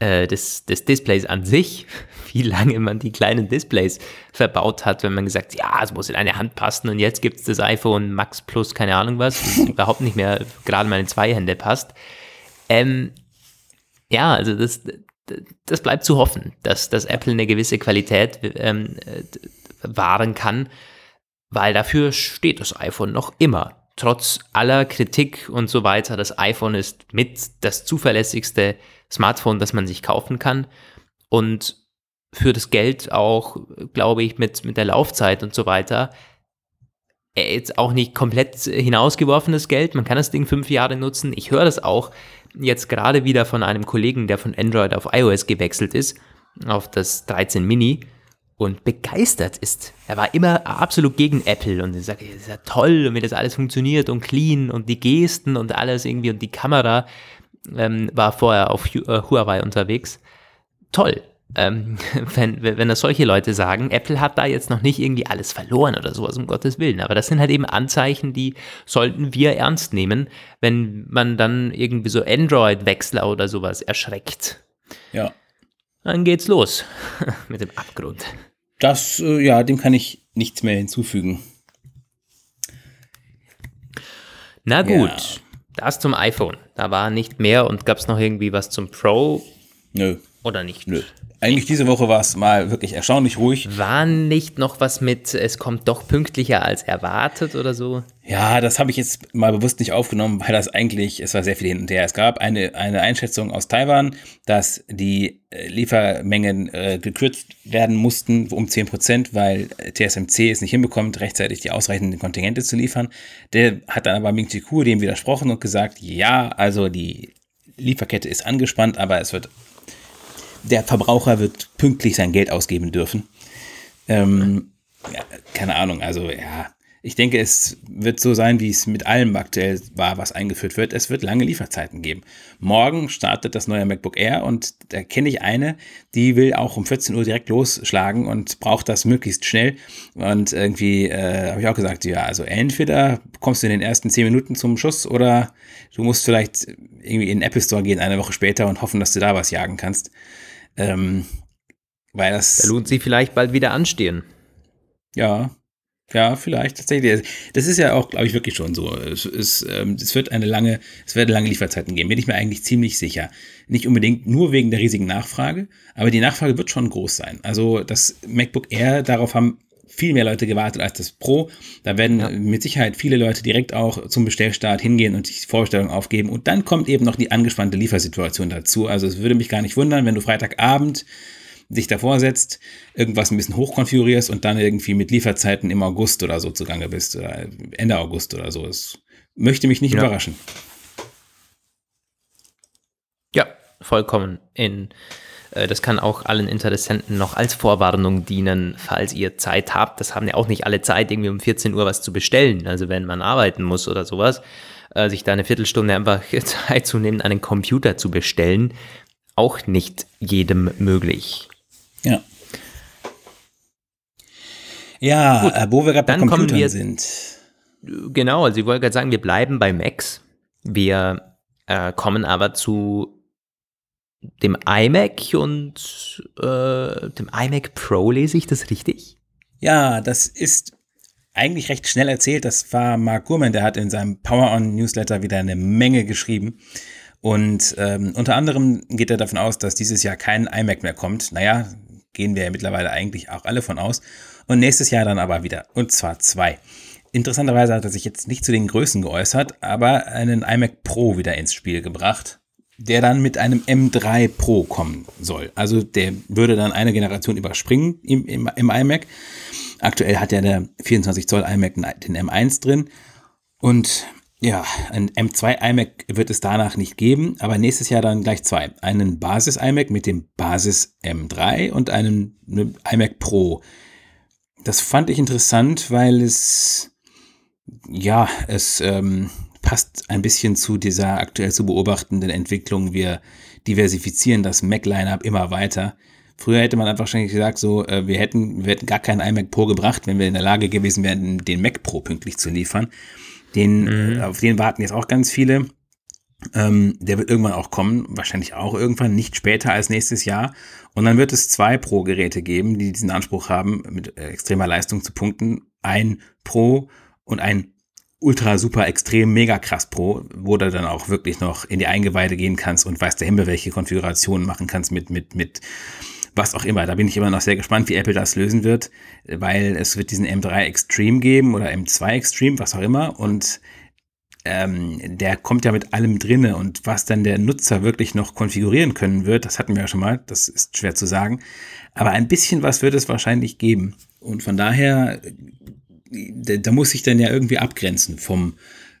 äh, des, des Displays an sich, wie lange man die kleinen Displays verbaut hat, wenn man gesagt ja, es muss in eine Hand passen und jetzt gibt es das iPhone Max Plus, keine Ahnung was, das überhaupt nicht mehr gerade meine zwei Hände passt. Ähm, ja, also das, das bleibt zu hoffen, dass, dass Apple eine gewisse Qualität ähm, wahren kann, weil dafür steht das iPhone noch immer. Trotz aller Kritik und so weiter, das iPhone ist mit das zuverlässigste Smartphone, das man sich kaufen kann. Und für das Geld auch, glaube ich, mit, mit der Laufzeit und so weiter, jetzt auch nicht komplett hinausgeworfenes Geld. Man kann das Ding fünf Jahre nutzen. Ich höre das auch jetzt gerade wieder von einem Kollegen, der von Android auf iOS gewechselt ist, auf das 13 Mini und begeistert ist. Er war immer absolut gegen Apple und er sagt, es ist ja toll und wie das alles funktioniert und clean und die Gesten und alles irgendwie und die Kamera ähm, war vorher auf äh, Huawei unterwegs. Toll. ähm, wenn, wenn das solche Leute sagen, Apple hat da jetzt noch nicht irgendwie alles verloren oder sowas, um Gottes Willen. Aber das sind halt eben Anzeichen, die sollten wir ernst nehmen, wenn man dann irgendwie so Android-Wechsler oder sowas erschreckt. Ja. Dann geht's los mit dem Abgrund. Das, äh, ja, dem kann ich nichts mehr hinzufügen. Na gut, ja. das zum iPhone. Da war nicht mehr und gab es noch irgendwie was zum Pro? Nö. Oder nicht? Nö. Eigentlich diese Woche war es mal wirklich erstaunlich ruhig. War nicht noch was mit, es kommt doch pünktlicher als erwartet oder so? Ja, das habe ich jetzt mal bewusst nicht aufgenommen, weil das eigentlich, es war sehr viel hin und her. Es gab eine, eine Einschätzung aus Taiwan, dass die äh, Liefermengen äh, gekürzt werden mussten um 10 Prozent, weil TSMC es nicht hinbekommt, rechtzeitig die ausreichenden Kontingente zu liefern. Der hat dann aber Ming Chi Kuo dem widersprochen und gesagt, ja, also die Lieferkette ist angespannt, aber es wird der Verbraucher wird pünktlich sein Geld ausgeben dürfen. Ähm, ja, keine Ahnung, also ja, ich denke, es wird so sein, wie es mit allem aktuell war, was eingeführt wird. Es wird lange Lieferzeiten geben. Morgen startet das neue MacBook Air und da kenne ich eine, die will auch um 14 Uhr direkt losschlagen und braucht das möglichst schnell. Und irgendwie äh, habe ich auch gesagt, ja, also entweder kommst du in den ersten 10 Minuten zum Schuss oder du musst vielleicht irgendwie in den Apple Store gehen eine Woche später und hoffen, dass du da was jagen kannst. Ähm, weil das. Da lohnt sich vielleicht bald wieder anstehen. Ja, ja, vielleicht tatsächlich. Das ist ja auch, glaube ich, wirklich schon so. Es, es, ähm, es wird eine lange, es wird lange Lieferzeiten geben, bin ich mir eigentlich ziemlich sicher. Nicht unbedingt nur wegen der riesigen Nachfrage, aber die Nachfrage wird schon groß sein. Also das MacBook Air, darauf haben viel mehr Leute gewartet als das Pro. Da werden ja. mit Sicherheit viele Leute direkt auch zum Bestellstart hingehen und sich Vorstellungen aufgeben. Und dann kommt eben noch die angespannte Liefersituation dazu. Also es würde mich gar nicht wundern, wenn du Freitagabend dich davor setzt, irgendwas ein bisschen hochkonfigurierst und dann irgendwie mit Lieferzeiten im August oder so zugange bist oder Ende August oder so. Das möchte mich nicht ja. überraschen. Ja, vollkommen in das kann auch allen Interessenten noch als Vorwarnung dienen, falls ihr Zeit habt. Das haben ja auch nicht alle Zeit, irgendwie um 14 Uhr was zu bestellen. Also wenn man arbeiten muss oder sowas, äh, sich da eine Viertelstunde einfach Zeit zu nehmen, einen Computer zu bestellen, auch nicht jedem möglich. Ja. Ja, Gut, äh, wo wir gerade bei Computern wir, sind. Genau, also ich wollte gerade sagen, wir bleiben bei Macs. Wir äh, kommen aber zu dem iMac und äh, dem iMac Pro lese ich das richtig? Ja, das ist eigentlich recht schnell erzählt. Das war Mark Gurman, der hat in seinem Power On Newsletter wieder eine Menge geschrieben. Und ähm, unter anderem geht er davon aus, dass dieses Jahr kein iMac mehr kommt. Naja, gehen wir ja mittlerweile eigentlich auch alle von aus. Und nächstes Jahr dann aber wieder. Und zwar zwei. Interessanterweise hat er sich jetzt nicht zu den Größen geäußert, aber einen iMac Pro wieder ins Spiel gebracht der dann mit einem M3 Pro kommen soll. Also der würde dann eine Generation überspringen im, im, im iMac. Aktuell hat ja der 24 Zoll iMac den M1 drin. Und ja, ein M2 iMac wird es danach nicht geben, aber nächstes Jahr dann gleich zwei. Einen Basis iMac mit dem Basis M3 und einen iMac Pro. Das fand ich interessant, weil es, ja, es ähm, passt ein bisschen zu dieser aktuell zu beobachtenden Entwicklung. Wir diversifizieren das Mac-Line-Up immer weiter. Früher hätte man einfach wahrscheinlich gesagt, so, äh, wir hätten, wir hätten gar keinen iMac Pro gebracht, wenn wir in der Lage gewesen wären, den Mac Pro pünktlich zu liefern. Den, mhm. auf den warten jetzt auch ganz viele. Ähm, der wird irgendwann auch kommen, wahrscheinlich auch irgendwann, nicht später als nächstes Jahr. Und dann wird es zwei Pro-Geräte geben, die diesen Anspruch haben, mit äh, extremer Leistung zu punkten. Ein Pro und ein ultra super extrem mega krass Pro, wo du dann auch wirklich noch in die Eingeweide gehen kannst und weißt der Himmel, welche Konfigurationen machen kannst mit, mit, mit was auch immer. Da bin ich immer noch sehr gespannt, wie Apple das lösen wird, weil es wird diesen M3 Extreme geben oder M2 Extreme, was auch immer und ähm, der kommt ja mit allem drinne und was dann der Nutzer wirklich noch konfigurieren können wird, das hatten wir ja schon mal, das ist schwer zu sagen, aber ein bisschen was wird es wahrscheinlich geben. Und von daher da, da muss ich dann ja irgendwie abgrenzen vom,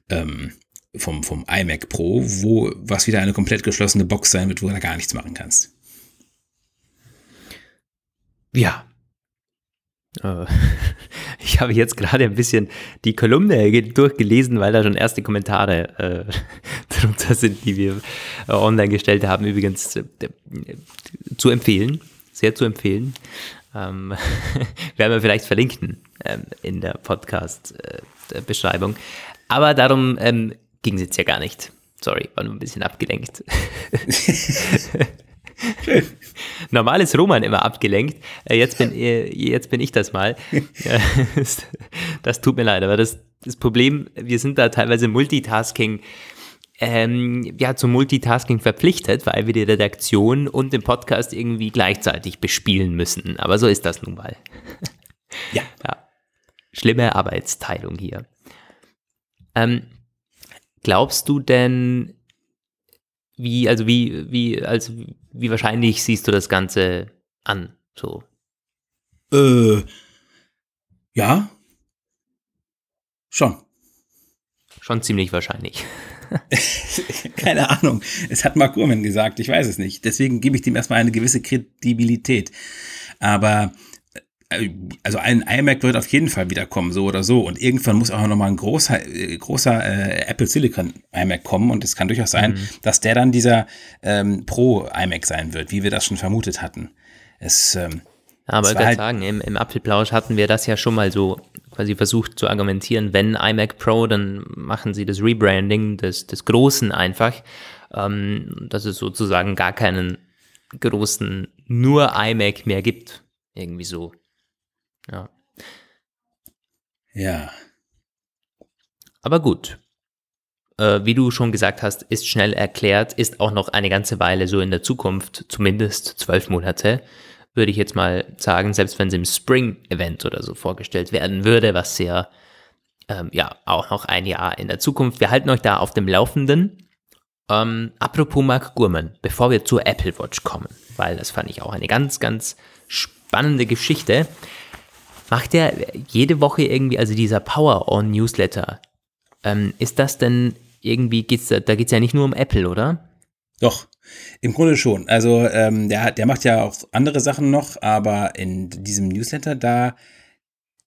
ähm, vom, vom iMac Pro, wo was wieder eine komplett geschlossene Box sein wird, wo du da gar nichts machen kannst. Ja. Äh, ich habe jetzt gerade ein bisschen die Kolumne durchgelesen, weil da schon erste Kommentare äh, drunter sind, die wir äh, online gestellt haben, übrigens äh, zu empfehlen. sehr zu empfehlen. Ähm, werden wir vielleicht verlinken ähm, in der Podcast-Beschreibung. Äh, Aber darum ähm, ging es jetzt ja gar nicht. Sorry, war nur ein bisschen abgelenkt. Normal ist Roman immer abgelenkt. Äh, jetzt bin, äh, jetzt bin ich das mal. Das tut mir leid, aber das, das Problem, wir sind da teilweise Multitasking, ähm, ja, zum Multitasking verpflichtet, weil wir die Redaktion und den Podcast irgendwie gleichzeitig bespielen müssen. Aber so ist das nun mal. Ja. ja. Schlimme Arbeitsteilung hier. Ähm, glaubst du denn, wie, also wie, wie, also wie wahrscheinlich siehst du das Ganze an? So. Äh, ja. Schon. Schon ziemlich wahrscheinlich. Keine Ahnung. Es hat Mark Gurman gesagt, ich weiß es nicht. Deswegen gebe ich dem erstmal eine gewisse Kredibilität. Aber also ein iMac wird auf jeden Fall wiederkommen, so oder so. Und irgendwann muss auch nochmal ein großer, äh, großer äh, Apple Silicon iMac kommen. Und es kann durchaus sein, mhm. dass der dann dieser ähm, Pro iMac sein wird, wie wir das schon vermutet hatten. Es, ähm, aber ich kann halt sagen, im, im Apfelplausch hatten wir das ja schon mal so quasi versucht zu argumentieren, wenn iMac Pro, dann machen sie das Rebranding des, des Großen einfach, ähm, dass es sozusagen gar keinen großen nur iMac mehr gibt. Irgendwie so. Ja. Ja. Aber gut. Äh, wie du schon gesagt hast, ist schnell erklärt, ist auch noch eine ganze Weile so in der Zukunft, zumindest zwölf Monate, würde ich jetzt mal sagen, selbst wenn sie im Spring-Event oder so vorgestellt werden würde, was ja, ähm, ja auch noch ein Jahr in der Zukunft. Wir halten euch da auf dem Laufenden. Ähm, apropos Mark Gurman, bevor wir zur Apple Watch kommen, weil das fand ich auch eine ganz, ganz spannende Geschichte. Macht er jede Woche irgendwie, also dieser Power-On-Newsletter, ähm, ist das denn irgendwie, geht's da, da geht es ja nicht nur um Apple, oder? Doch, im Grunde schon. Also ähm, der, der macht ja auch andere Sachen noch, aber in diesem Newsletter, da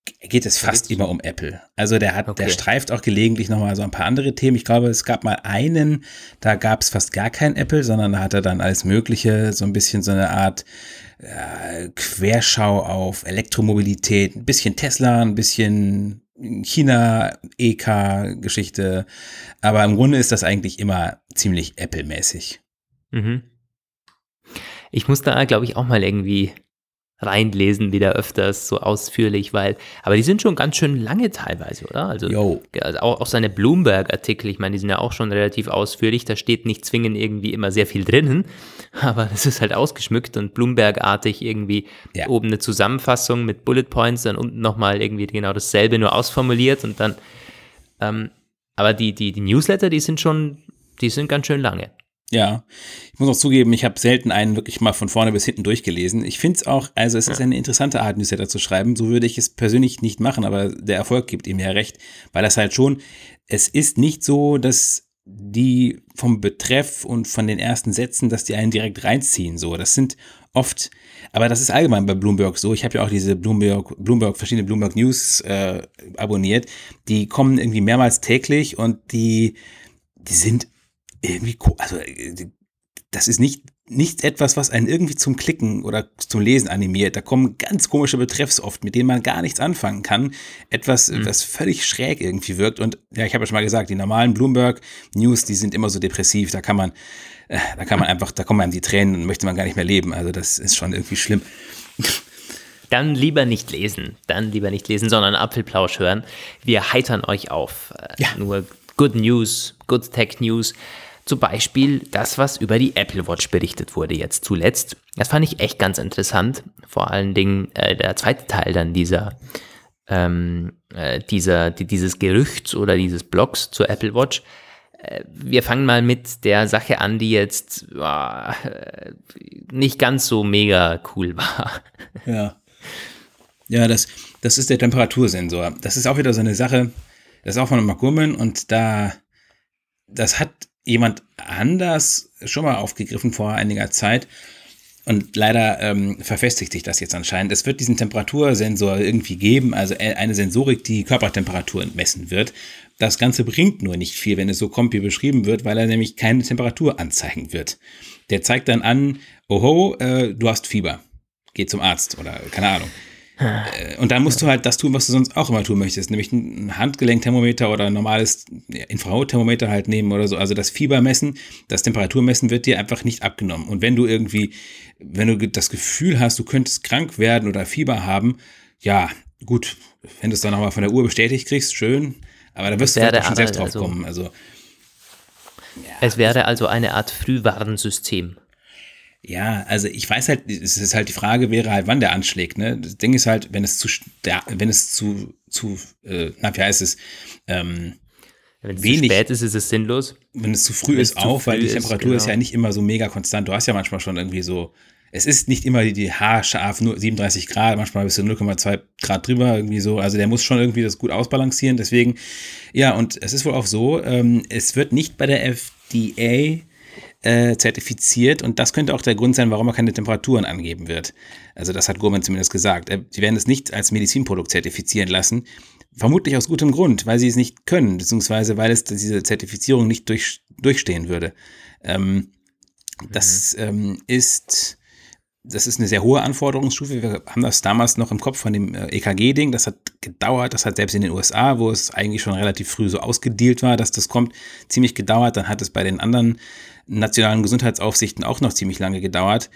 geht es fast immer um Apple. Also der hat, okay. der streift auch gelegentlich nochmal so ein paar andere Themen. Ich glaube, es gab mal einen, da gab es fast gar kein Apple, sondern da hat er dann alles Mögliche, so ein bisschen so eine Art äh, Querschau auf Elektromobilität, ein bisschen Tesla, ein bisschen China-EK-Geschichte. Aber im Grunde ist das eigentlich immer ziemlich Apple-mäßig. Mhm. Ich muss da, glaube ich, auch mal irgendwie reinlesen, wieder öfters so ausführlich, weil, aber die sind schon ganz schön lange teilweise, oder? Also, also auch, auch, seine Bloomberg-Artikel, ich meine, die sind ja auch schon relativ ausführlich, da steht nicht zwingend irgendwie immer sehr viel drinnen, aber es ist halt ausgeschmückt und Bloomberg-artig irgendwie ja. oben eine Zusammenfassung mit Bullet Points, dann unten nochmal irgendwie genau dasselbe, nur ausformuliert und dann, ähm, aber die, die, die Newsletter, die sind schon, die sind ganz schön lange. Ja, ich muss auch zugeben, ich habe selten einen wirklich mal von vorne bis hinten durchgelesen. Ich finde es auch, also es ist eine interessante Art, Newsletter zu schreiben. So würde ich es persönlich nicht machen, aber der Erfolg gibt ihm ja recht, weil das halt schon, es ist nicht so, dass die vom Betreff und von den ersten Sätzen, dass die einen direkt reinziehen. So, das sind oft, aber das ist allgemein bei Bloomberg so. Ich habe ja auch diese Bloomberg, Bloomberg, verschiedene Bloomberg News äh, abonniert. Die kommen irgendwie mehrmals täglich und die, die sind irgendwie, also äh, das ist nicht, nicht etwas, was einen irgendwie zum Klicken oder zum Lesen animiert. Da kommen ganz komische Betreffs oft, mit denen man gar nichts anfangen kann. Etwas, mhm. was völlig schräg irgendwie wirkt. Und ja, ich habe ja schon mal gesagt, die normalen Bloomberg News, die sind immer so depressiv. Da kann man, äh, da kann man einfach, da kommen einem die Tränen und möchte man gar nicht mehr leben. Also das ist schon irgendwie schlimm. Dann lieber nicht lesen, dann lieber nicht lesen, sondern Apfelplausch hören. Wir heitern euch auf. Äh, ja. Nur Good News, Good Tech News. Zum Beispiel das, was über die Apple Watch berichtet wurde jetzt zuletzt. Das fand ich echt ganz interessant. Vor allen Dingen äh, der zweite Teil dann dieser, ähm, äh, dieser, die, dieses Gerüchts oder dieses Blogs zur Apple Watch. Äh, wir fangen mal mit der Sache an, die jetzt äh, nicht ganz so mega cool war. Ja. Ja, das, das ist der Temperatursensor. Das ist auch wieder so eine Sache, das ist auch von McGurman und da, das hat jemand anders schon mal aufgegriffen vor einiger Zeit. Und leider ähm, verfestigt sich das jetzt anscheinend. Es wird diesen Temperatursensor irgendwie geben, also äh, eine Sensorik, die Körpertemperatur entmessen wird. Das Ganze bringt nur nicht viel, wenn es so kommt, wie beschrieben wird, weil er nämlich keine Temperatur anzeigen wird. Der zeigt dann an, oho, äh, du hast Fieber. geh zum Arzt oder keine Ahnung. Äh, und dann musst du halt das tun, was du sonst auch immer tun möchtest, nämlich ein Handgelenkthermometer oder ein normales Infrarotthermometer halt nehmen oder so. Also das Fiebermessen, das Temperaturmessen wird dir einfach nicht abgenommen. Und wenn du irgendwie, wenn du das Gefühl hast, du könntest krank werden oder Fieber haben, ja, gut, wenn du es dann nochmal von der Uhr bestätigt kriegst, schön, aber da wirst du halt schon selbst drauf also, kommen. Also, ja. Es wäre also eine Art Frühwarnsystem. Ja, also ich weiß halt, es ist halt die Frage wäre halt, wann der anschlägt. Ne? Das Ding ist halt, wenn es zu, wenn es zu, zu, äh, na, wie heißt es, ähm, wenn es wenig, zu spät ist, ist es sinnlos. Wenn es zu früh wenn ist, auch, weil die Temperatur ist, genau. ist ja nicht immer so mega konstant. Du hast ja manchmal schon irgendwie so, es ist nicht immer die, die haarscharf, nur 37 Grad, manchmal bist du 0,2 Grad drüber, irgendwie so. Also der muss schon irgendwie das gut ausbalancieren. Deswegen, ja, und es ist wohl auch so, ähm, es wird nicht bei der FDA äh, zertifiziert und das könnte auch der Grund sein, warum er keine Temperaturen angeben wird. Also das hat Gurman zumindest gesagt. Sie werden es nicht als Medizinprodukt zertifizieren lassen, vermutlich aus gutem Grund, weil sie es nicht können, beziehungsweise weil es diese Zertifizierung nicht durch, durchstehen würde. Ähm, mhm. Das ähm, ist das ist eine sehr hohe Anforderungsstufe. Wir haben das damals noch im Kopf von dem äh, EKG-Ding. Das hat gedauert. Das hat selbst in den USA, wo es eigentlich schon relativ früh so ausgedealt war, dass das kommt, ziemlich gedauert. Dann hat es bei den anderen nationalen Gesundheitsaufsichten auch noch ziemlich lange gedauert.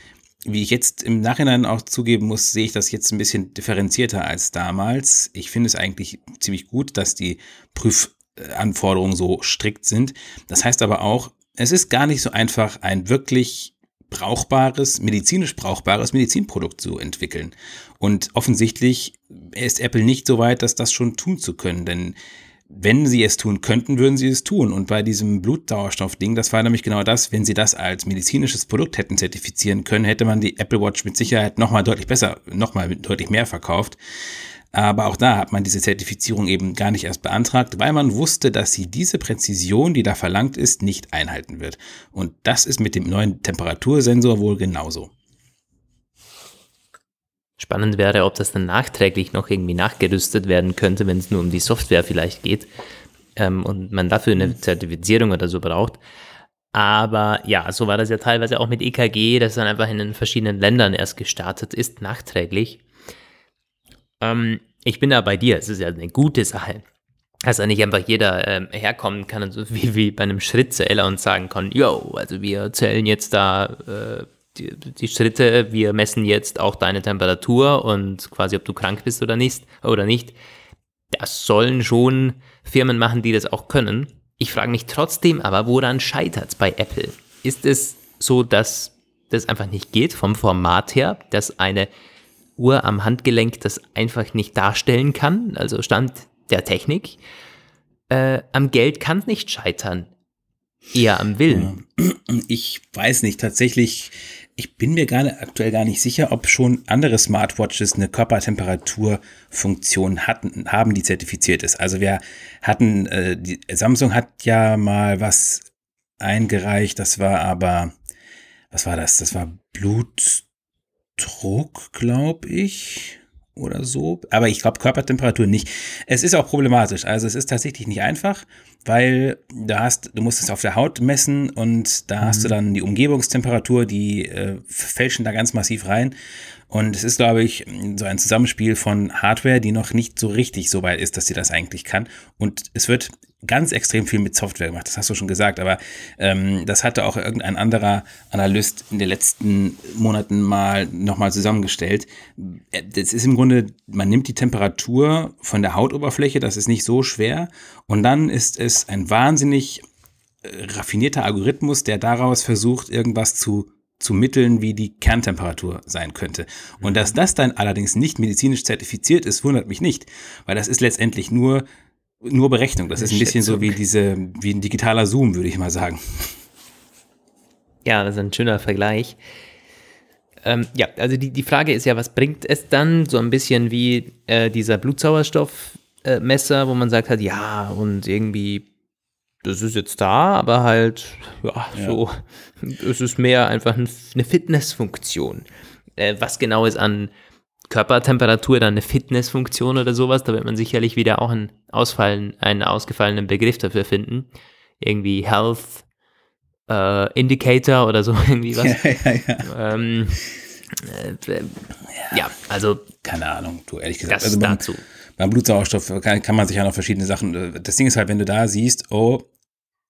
Wie ich jetzt im Nachhinein auch zugeben muss, sehe ich das jetzt ein bisschen differenzierter als damals. Ich finde es eigentlich ziemlich gut, dass die Prüfanforderungen so strikt sind. Das heißt aber auch, es ist gar nicht so einfach, ein wirklich brauchbares, medizinisch brauchbares Medizinprodukt zu entwickeln. Und offensichtlich ist Apple nicht so weit, dass das schon tun zu können, denn wenn sie es tun könnten, würden sie es tun. Und bei diesem Blutdauerstoff-Ding, das war nämlich genau das, wenn sie das als medizinisches Produkt hätten zertifizieren können, hätte man die Apple Watch mit Sicherheit nochmal deutlich besser, nochmal deutlich mehr verkauft. Aber auch da hat man diese Zertifizierung eben gar nicht erst beantragt, weil man wusste, dass sie diese Präzision, die da verlangt ist, nicht einhalten wird. Und das ist mit dem neuen Temperatursensor wohl genauso. Spannend wäre, ob das dann nachträglich noch irgendwie nachgerüstet werden könnte, wenn es nur um die Software vielleicht geht ähm, und man dafür eine mhm. Zertifizierung oder so braucht. Aber ja, so war das ja teilweise auch mit EKG, das dann einfach in den verschiedenen Ländern erst gestartet ist, nachträglich. Ähm, ich bin da bei dir, es ist ja eine gute Sache. Dass da nicht einfach jeder ähm, herkommen kann, so wie, wie bei einem Schrittzähler und sagen kann, yo, also wir zählen jetzt da äh, die, die, Schritte, wir messen jetzt auch deine Temperatur und quasi, ob du krank bist oder nicht, oder nicht. Das sollen schon Firmen machen, die das auch können. Ich frage mich trotzdem aber, woran scheitert es bei Apple? Ist es so, dass das einfach nicht geht vom Format her, dass eine Uhr am Handgelenk das einfach nicht darstellen kann, also Stand der Technik. Äh, am Geld kann es nicht scheitern, eher am Willen. Ich weiß nicht, tatsächlich, ich bin mir gar aktuell gar nicht sicher, ob schon andere Smartwatches eine Körpertemperaturfunktion hatten, haben, die zertifiziert ist. Also wir hatten, äh, die, Samsung hat ja mal was eingereicht, das war aber, was war das? Das war Blut, Druck, glaube ich, oder so. Aber ich glaube Körpertemperatur nicht. Es ist auch problematisch. Also es ist tatsächlich nicht einfach, weil du hast, du musst es auf der Haut messen und da mhm. hast du mhm. dann die Umgebungstemperatur, die äh, fälschen da ganz massiv rein. Und es ist, glaube ich, so ein Zusammenspiel von Hardware, die noch nicht so richtig so weit ist, dass sie das eigentlich kann. Und es wird ganz extrem viel mit Software gemacht, das hast du schon gesagt, aber ähm, das hatte auch irgendein anderer Analyst in den letzten Monaten mal nochmal zusammengestellt. Äh, das ist im Grunde, man nimmt die Temperatur von der Hautoberfläche, das ist nicht so schwer, und dann ist es ein wahnsinnig äh, raffinierter Algorithmus, der daraus versucht, irgendwas zu zu Mitteln, wie die Kerntemperatur sein könnte. Und dass das dann allerdings nicht medizinisch zertifiziert ist, wundert mich nicht, weil das ist letztendlich nur nur Berechnung. Das ist ein bisschen so wie diese, wie ein digitaler Zoom, würde ich mal sagen. Ja, das ist ein schöner Vergleich. Ähm, ja, also die, die Frage ist ja, was bringt es dann? So ein bisschen wie äh, dieser Blutsauerstoffmesser, äh, wo man sagt hat, ja, und irgendwie, das ist jetzt da, aber halt, ja, ja. so, es ist mehr einfach eine Fitnessfunktion. Äh, was genau ist an Körpertemperatur dann eine Fitnessfunktion oder sowas. Da wird man sicherlich wieder auch einen, Ausfallen, einen ausgefallenen Begriff dafür finden. Irgendwie Health äh, Indicator oder so irgendwie was. Ja, ja, ja. Ähm, Äh, ja, also. Keine Ahnung, du ehrlich gesagt. Das also beim, dazu. Beim Blutsauerstoff kann, kann man sich ja noch verschiedene Sachen. äh, Das Ding ist halt, wenn du da siehst, oh,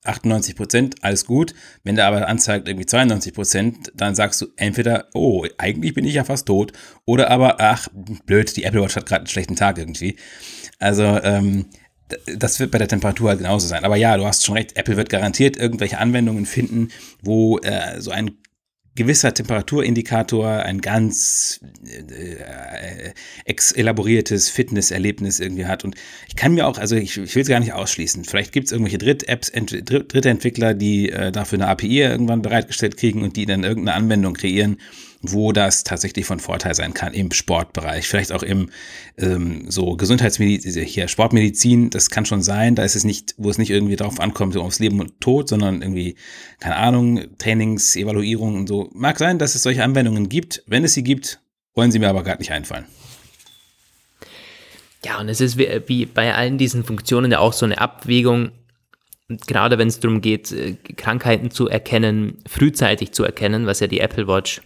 98 Prozent, alles gut. Wenn der aber anzeigt irgendwie 92 Prozent, dann sagst du entweder, oh, eigentlich bin ich ja fast tot, oder aber, ach, blöd, die Apple Watch hat gerade einen schlechten Tag irgendwie. Also, ähm, das wird bei der Temperatur halt genauso sein. Aber ja, du hast schon recht, Apple wird garantiert irgendwelche Anwendungen finden, wo äh, so ein gewisser Temperaturindikator ein ganz äh, ex elaboriertes Fitnesserlebnis irgendwie hat. Und ich kann mir auch, also ich, ich will es gar nicht ausschließen. Vielleicht gibt es irgendwelche Dritt-Apps, ent, Dritt, dritte Entwickler, die äh, dafür eine API irgendwann bereitgestellt kriegen und die dann irgendeine Anwendung kreieren, wo das tatsächlich von Vorteil sein kann im Sportbereich, vielleicht auch im ähm, so Gesundheitsmedizin, hier Sportmedizin, das kann schon sein, da ist es nicht, wo es nicht irgendwie drauf ankommt, so aufs Leben und Tod, sondern irgendwie, keine Ahnung, Trainings, Evaluierung und so. Mag sein, dass es solche Anwendungen gibt. Wenn es sie gibt, wollen sie mir aber gerade nicht einfallen. Ja, und es ist wie, wie bei allen diesen Funktionen ja auch so eine Abwägung, gerade wenn es darum geht, äh, Krankheiten zu erkennen, frühzeitig zu erkennen, was ja die Apple Watch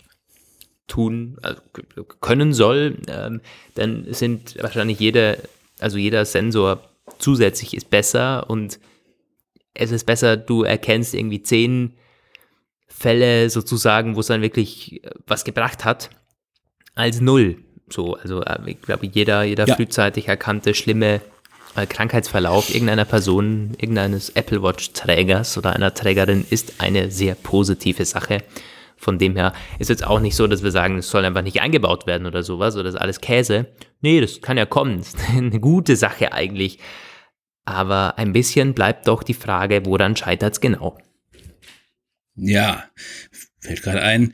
tun, also können soll, ähm, dann sind wahrscheinlich jede, also jeder Sensor zusätzlich ist besser und es ist besser, du erkennst irgendwie zehn Fälle sozusagen, wo es dann wirklich äh, was gebracht hat, als null. So, also äh, ich glaube, jeder, jeder Ja. frühzeitig erkannte schlimme äh, Krankheitsverlauf irgendeiner Person, irgendeines Apple Watch Trägers oder einer Trägerin ist eine sehr positive Sache. Von dem her ist jetzt auch nicht so, dass wir sagen, es soll einfach nicht eingebaut werden oder sowas oder das ist alles Käse. Nee, das kann ja kommen. Das ist eine gute Sache eigentlich. Aber ein bisschen bleibt doch die Frage, woran scheitert es genau? Ja, fällt gerade ein.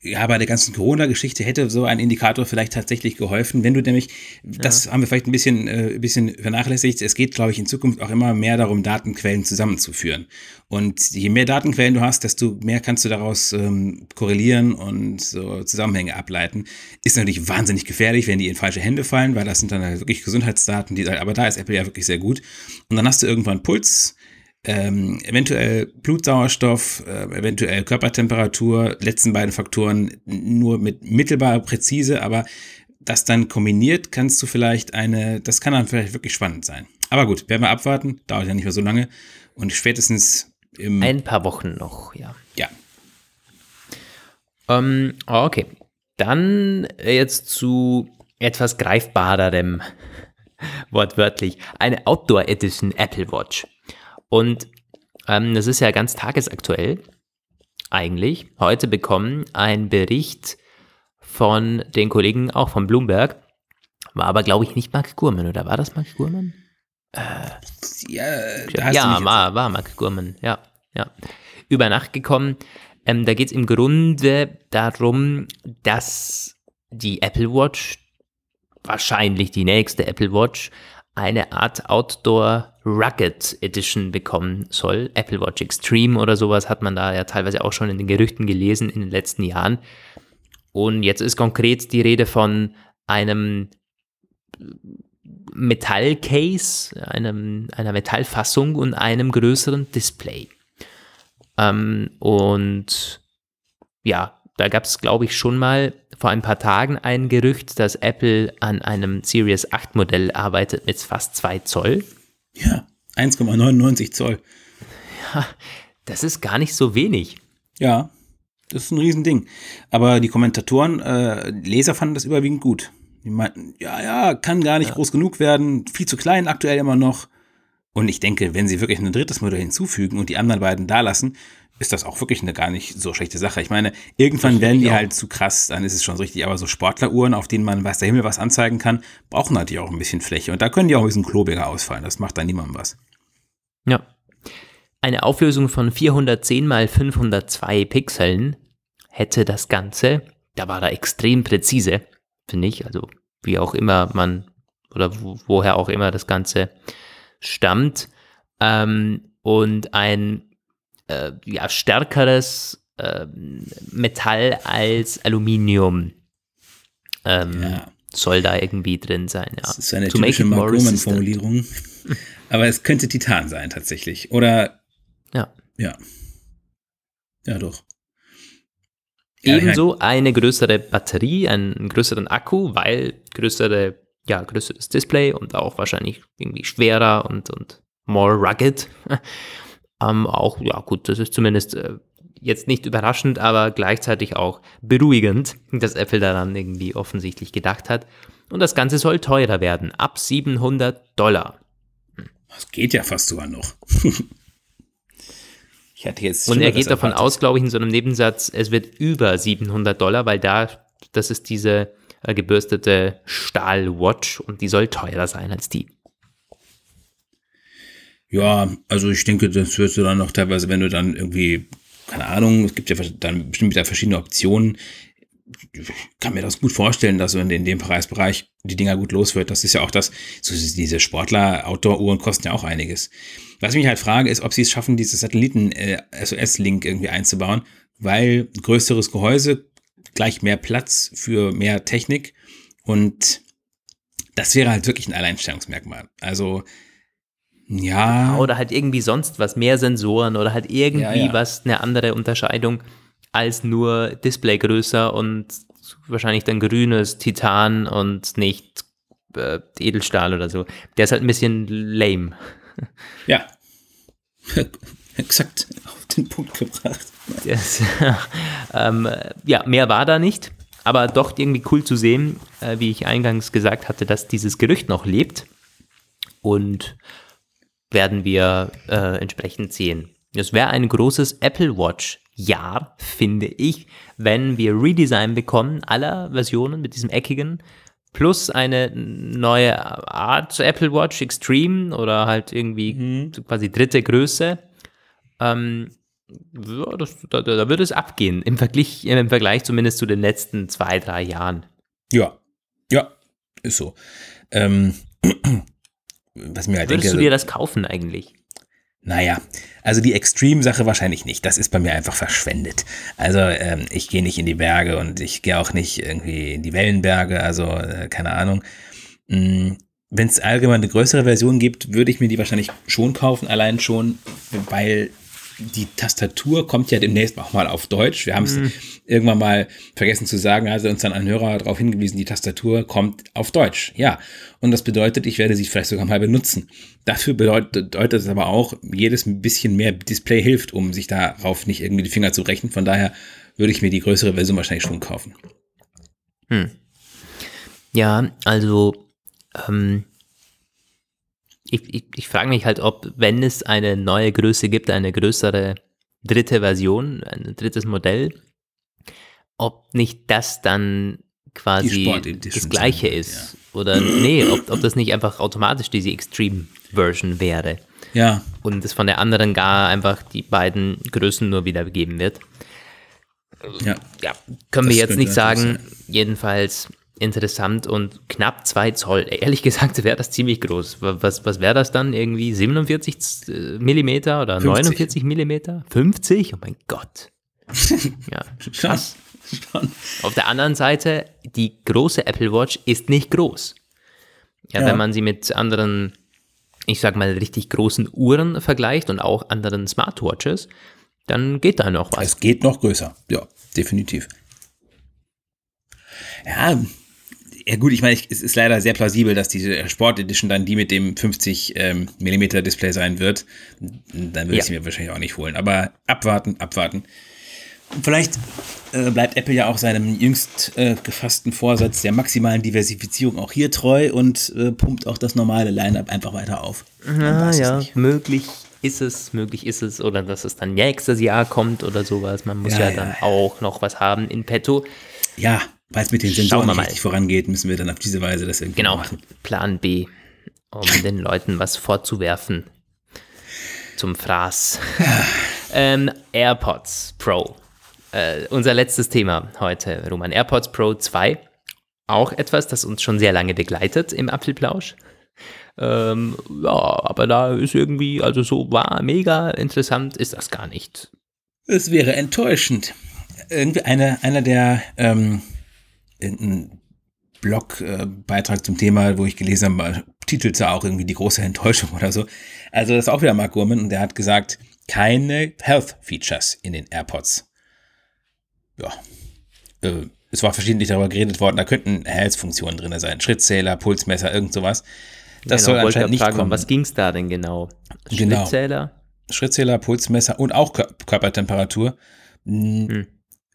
Ja, bei der ganzen Corona-Geschichte hätte so ein Indikator vielleicht tatsächlich geholfen, wenn du nämlich, das haben wir vielleicht ein bisschen, äh, ein bisschen vernachlässigt, es geht, glaube ich, in Zukunft auch immer mehr darum, Datenquellen zusammenzuführen. Und je mehr Datenquellen du hast, desto mehr kannst du daraus ähm, korrelieren und so Zusammenhänge ableiten. Ist natürlich wahnsinnig gefährlich, wenn die in falsche Hände fallen, weil das sind dann halt wirklich Gesundheitsdaten, die, aber da ist Apple ja wirklich sehr gut. Und dann hast du irgendwann Puls, ähm, eventuell Blutsauerstoff, äh, eventuell Körpertemperatur, letzten beiden Faktoren nur mit mittelbarer Präzise, aber das dann kombiniert, kannst du vielleicht eine, das kann dann vielleicht wirklich spannend sein. Aber gut, werden wir abwarten, dauert ja nicht mehr so lange und spätestens im, Ein paar Wochen noch, ja. ja, Ähm, okay. Dann jetzt zu etwas greifbarerem, wortwörtlich. Eine Outdoor Edition Apple Watch. Und ähm, das ist ja ganz tagesaktuell, eigentlich. Heute bekommen ein Bericht von den Kollegen auch von Bloomberg. War aber, glaube ich, nicht Mark Gurman, oder war das Mark Gurman? ja, du ja, mich war, war Mark Gurman, ja, ja. Über Nacht gekommen. Ähm, da geht es im Grunde darum, dass die Apple Watch, wahrscheinlich die nächste Apple Watch, eine Art Outdoor Rugged Edition bekommen soll. Apple Watch Extreme oder sowas hat man da ja teilweise auch schon in den Gerüchten gelesen in den letzten Jahren. Und jetzt ist konkret die Rede von einem Metallcase, einem, einer Metallfassung und einem größeren Display. Ähm, und ja, da gab es, glaube ich, schon mal vor ein paar Tagen ein Gerücht, dass Apple an einem Series 8 Modell arbeitet mit fast 2 Zoll. ja, 1,99 Zoll. Das ist gar nicht so wenig. Ja, das ist ein Riesending. Aber die Kommentatoren, äh, Leser fanden das überwiegend gut. Die meinten, ja, ja, kann gar nicht groß genug werden, viel zu klein aktuell immer noch. Und ich denke, wenn sie wirklich ein drittes Modell hinzufügen und die anderen beiden da lassen, ist das auch wirklich eine gar nicht so schlechte Sache. Ich meine, irgendwann werden die auch. halt zu krass, dann ist es schon so richtig. Aber so Sportleruhren, auf denen man weiß der Himmel was anzeigen kann, brauchen natürlich auch ein bisschen Fläche. Und da können die auch ein bisschen klobiger ausfallen. Das macht dann niemandem was. Ja. Eine Auflösung von 410 mal 502 Pixeln hätte das Ganze, da war er extrem präzise, finde ich, also wie auch immer man oder wo, woher auch immer das Ganze stammt, ähm, und ein äh, ja, stärkeres ähm, Metall als Aluminium ähm, Ja. soll da irgendwie drin sein. Ja. Das ist eine To typische Mark resistant. Gurman-Formulierung. Aber es könnte Titan sein, tatsächlich. Oder Ja. Ja. Ja, doch. Ebenso eine größere Batterie, einen größeren Akku, weil größere, ja, größeres Display und auch wahrscheinlich irgendwie schwerer und, und more rugged. ähm, auch, ja gut, das ist zumindest äh, jetzt nicht überraschend, aber gleichzeitig auch beruhigend, dass Apple daran irgendwie offensichtlich gedacht hat. Und das Ganze soll teurer werden, ab 700 Dollar. Das geht ja fast sogar noch. ich hatte jetzt Und er geht davon erwartet. aus, glaube ich, in so einem Nebensatz, es wird über 700 Dollar, weil da, das ist diese äh, gebürstete Stahlwatch und die soll teurer sein als die. Ja, also ich denke, das wirst du dann noch teilweise, wenn du dann irgendwie, keine Ahnung, es gibt ja dann bestimmt wieder verschiedene Optionen. Ich kann mir das gut vorstellen, dass du in, dem Preisbereich die Dinger gut los wird. Das ist ja auch das, so diese Sportler-Outdoor-Uhren kosten ja auch einiges. Was ich mich halt frage, ist, ob sie es schaffen, dieses Satelliten-SOS-Link äh, irgendwie einzubauen, weil größeres Gehäuse gleich mehr Platz für mehr Technik und das wäre halt wirklich ein Alleinstellungsmerkmal. Also ja. Oder halt irgendwie sonst was, mehr Sensoren oder halt irgendwie ja, ja. was, eine andere Unterscheidung als nur Display größer und wahrscheinlich dann grünes Titan und nicht äh, Edelstahl oder so. Der ist halt ein bisschen lame. Ja. Exakt auf den Punkt gebracht. Das, ähm, ja, mehr war da nicht, aber doch irgendwie cool zu sehen, äh, wie ich eingangs gesagt hatte, dass dieses Gerücht noch lebt. Und werden wir äh, entsprechend sehen. Es wäre ein großes Apple Watch Jahr, finde ich, wenn wir Redesign bekommen aller Versionen mit diesem eckigen plus eine neue Art Apple Watch Extreme oder halt irgendwie mhm. quasi dritte Größe. Ähm, ja, das, da, da würde es abgehen, im Vergleich, im Vergleich zumindest zu den letzten zwei, drei Jahren. Ja, ja, ist so. Ähm, was mir halt Würdest denke, du dir das kaufen eigentlich? Naja, also die Extreme-Sache wahrscheinlich nicht. Das ist bei mir einfach verschwendet. Also ähm, ich gehe nicht in die Berge und ich gehe auch nicht irgendwie in die Wellenberge, also äh, keine Ahnung. Hm, Wenn es allgemein eine größere Version gibt, würde ich mir die wahrscheinlich schon kaufen, allein schon, weil die Tastatur kommt ja demnächst auch mal auf Deutsch. Wir haben es mhm. irgendwann mal vergessen zu sagen, also uns dann ein Hörer darauf hingewiesen, die Tastatur kommt auf Deutsch. Ja. Und das bedeutet, ich werde sie vielleicht sogar mal benutzen. Dafür bedeutet, bedeutet es aber auch, jedes bisschen mehr Display hilft, um sich darauf nicht irgendwie die Finger zu brechen. Von daher würde ich mir die größere Version wahrscheinlich schon kaufen. Hm. Ja, also ähm, ich, ich, ich frage mich halt, ob, wenn es eine neue Größe gibt, eine größere dritte Version, ein drittes Modell, ob nicht das dann quasi das gleiche ist. Ja. Oder nee, ob, ob das nicht einfach automatisch diese Extreme Version wäre. Ja. Und es von der anderen gar einfach die beiden Größen nur wiedergegeben wird. Ja. ja können wir jetzt nicht sagen. Jedenfalls interessant und knapp 2 Zoll. Ehrlich gesagt wäre das ziemlich groß. Was, was wäre das dann? Irgendwie 47 äh, Millimeter oder 50. 49 Millimeter? 50? Oh mein Gott. ja, krass. Schon. Auf der anderen Seite, die große Apple Watch ist nicht groß. Ja, ja, wenn man sie mit anderen, ich sag mal, richtig großen Uhren vergleicht und auch anderen Smartwatches, dann geht da noch was. Es geht noch größer, ja, definitiv. Ja, ja gut, ich meine, es ist leider sehr plausibel, dass diese Sport Edition dann die mit dem 50 ähm, mm Display sein wird. Dann würde ja. ich sie mir wahrscheinlich auch nicht holen. Aber abwarten, abwarten. Vielleicht äh, bleibt Apple ja auch seinem jüngst äh, gefassten Vorsatz der maximalen Diversifizierung auch hier treu und äh, pumpt auch das normale Lineup einfach weiter auf. Ah, ja, möglich ist es, möglich ist es, oder dass es dann nächstes Jahr kommt oder sowas. Man muss ja, ja dann ja. auch noch was haben in petto. Ja, weil es mit den Sensoren nicht richtig vorangeht, müssen wir dann auf diese Weise das irgendwie genau, machen. Genau, Plan B, um den Leuten was vorzuwerfen. Zum Fraß. ähm, AirPods Pro. Äh, unser letztes Thema heute, Roman. AirPods Pro 2. Auch etwas, das uns schon sehr lange begleitet im Apfelplausch. Ähm, ja, aber da ist irgendwie, also so war mega interessant ist das gar nicht. Es wäre enttäuschend. Irgendwie eine, einer der ähm, irgendein Blogbeitrag zum Thema, wo ich gelesen habe, titelte auch irgendwie die große Enttäuschung oder so. Also das ist auch wieder Mark Gurman und der hat gesagt, keine Health Features in den AirPods. Ja, äh, es war verschiedentlich darüber geredet worden, da könnten Health-Funktionen drin sein. Schrittzähler, Pulsmesser, irgend sowas. Das genau, soll anscheinend nicht fragen, kommen. Was ging es da denn genau? genau. Schrittzähler? Schrittzähler, Pulsmesser und auch Körpertemperatur. Hm.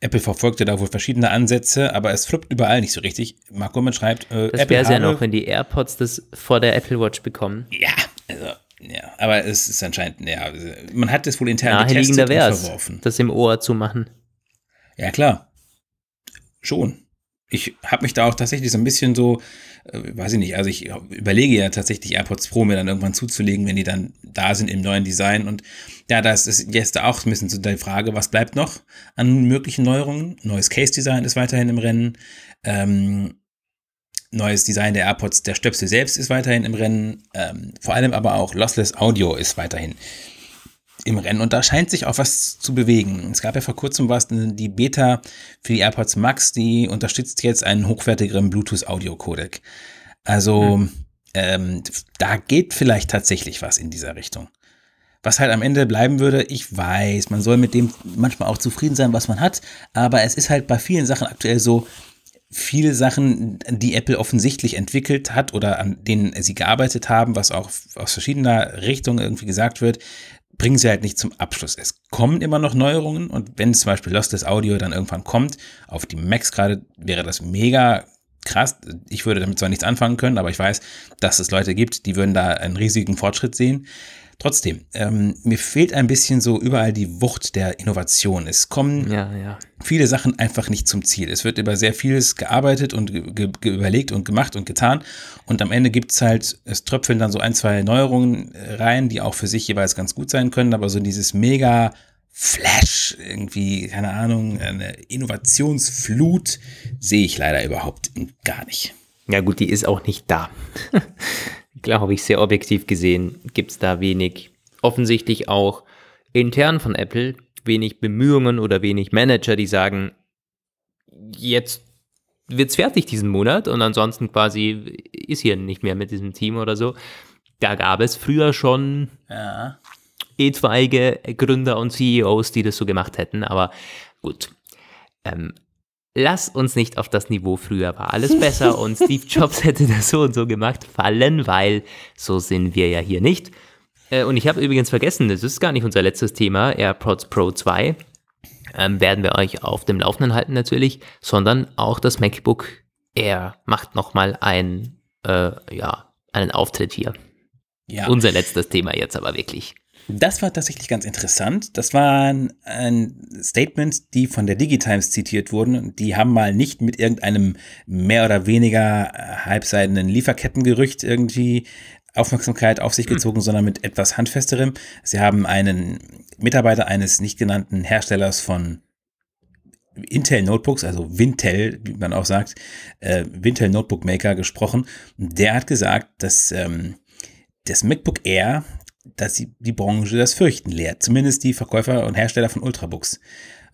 Apple verfolgte da wohl verschiedene Ansätze, aber es fluppt überall nicht so richtig. Mark Gurman schreibt, äh, das wäre ja noch, wenn die AirPods das vor der Apple Watch bekommen. Ja, also, ja, aber es ist anscheinend, ja, man hat das wohl intern getestet und verworfen. das im Ohr zu machen. Ja, klar. Schon. Ich habe mich da auch tatsächlich so ein bisschen so, äh, weiß ich nicht, also ich überlege ja tatsächlich AirPods Pro mir dann irgendwann zuzulegen, wenn die dann da sind im neuen Design. Und ja, das ist jetzt auch ein bisschen so die Frage, was bleibt noch an möglichen Neuerungen? Neues Case-Design ist weiterhin im Rennen. Ähm, neues Design der AirPods, der Stöpsel selbst ist weiterhin im Rennen. Ähm, vor allem aber auch Lossless Audio ist weiterhin im Rennen und da scheint sich auch was zu bewegen. Es gab ja vor kurzem was, die Beta für die AirPods Max, die unterstützt jetzt einen hochwertigeren Bluetooth-Audio-Codec. Also mhm. ähm, da geht vielleicht tatsächlich was in dieser Richtung. Was halt am Ende bleiben würde, ich weiß, man soll mit dem manchmal auch zufrieden sein, was man hat, aber es ist halt bei vielen Sachen aktuell so, viele Sachen, die Apple offensichtlich entwickelt hat oder an denen sie gearbeitet haben, was auch aus verschiedener Richtung irgendwie gesagt wird, bringen sie halt nicht zum Abschluss. Es kommen immer noch Neuerungen und wenn zum Beispiel Lossless Audio dann irgendwann kommt, auf die Macs gerade wäre das mega krass. Ich würde damit zwar nichts anfangen können, aber ich weiß, dass es Leute gibt, die würden da einen riesigen Fortschritt sehen. Trotzdem, ähm, mir fehlt ein bisschen so überall die Wucht der Innovation. Es kommen ja, ja. viele Sachen einfach nicht zum Ziel. Es wird über sehr vieles gearbeitet und ge ge überlegt und gemacht und getan. Und am Ende gibt es halt, es tröpfeln dann so ein, zwei Neuerungen äh, rein, die auch für sich jeweils ganz gut sein können. Aber so dieses mega Flash, irgendwie, keine Ahnung, eine Innovationsflut sehe ich leider überhaupt gar nicht. Ja gut, die ist auch nicht da. glaube ich, sehr objektiv gesehen, gibt es da wenig, offensichtlich auch intern von Apple, wenig Bemühungen oder wenig Manager, die sagen, jetzt wird es fertig diesen Monat und ansonsten quasi ist hier nicht mehr mit diesem Team oder so. Da gab es früher schon ja. etwaige Gründer und CEOs, die das so gemacht hätten, aber gut. Ähm, lass uns nicht auf das Niveau früher war alles besser und Steve Jobs hätte das so und so gemacht fallen, weil so sind wir ja hier nicht. Äh, und ich habe übrigens vergessen, das ist gar nicht unser letztes Thema, AirPods Pro 2. Ähm, werden wir euch auf dem Laufenden halten natürlich, sondern auch das MacBook Air macht nochmal ein, äh, ja, einen Auftritt hier. Ja. Unser letztes Thema jetzt aber wirklich. Das war tatsächlich ganz interessant. Das waren ein Statement, die von der Digitimes zitiert wurden. Die haben mal nicht mit irgendeinem mehr oder weniger halbseidenen Lieferkettengerücht irgendwie Aufmerksamkeit auf sich hm. gezogen, mhm. sondern mit etwas handfesterem. Sie haben einen Mitarbeiter eines nicht genannten Herstellers von Intel Notebooks, also Wintel, wie man auch sagt, äh, Wintel Notebook Maker gesprochen. Der hat gesagt, dass ähm, das MacBook Air dass die, die Branche das Fürchten lehrt. Zumindest die Verkäufer und Hersteller von Ultrabooks.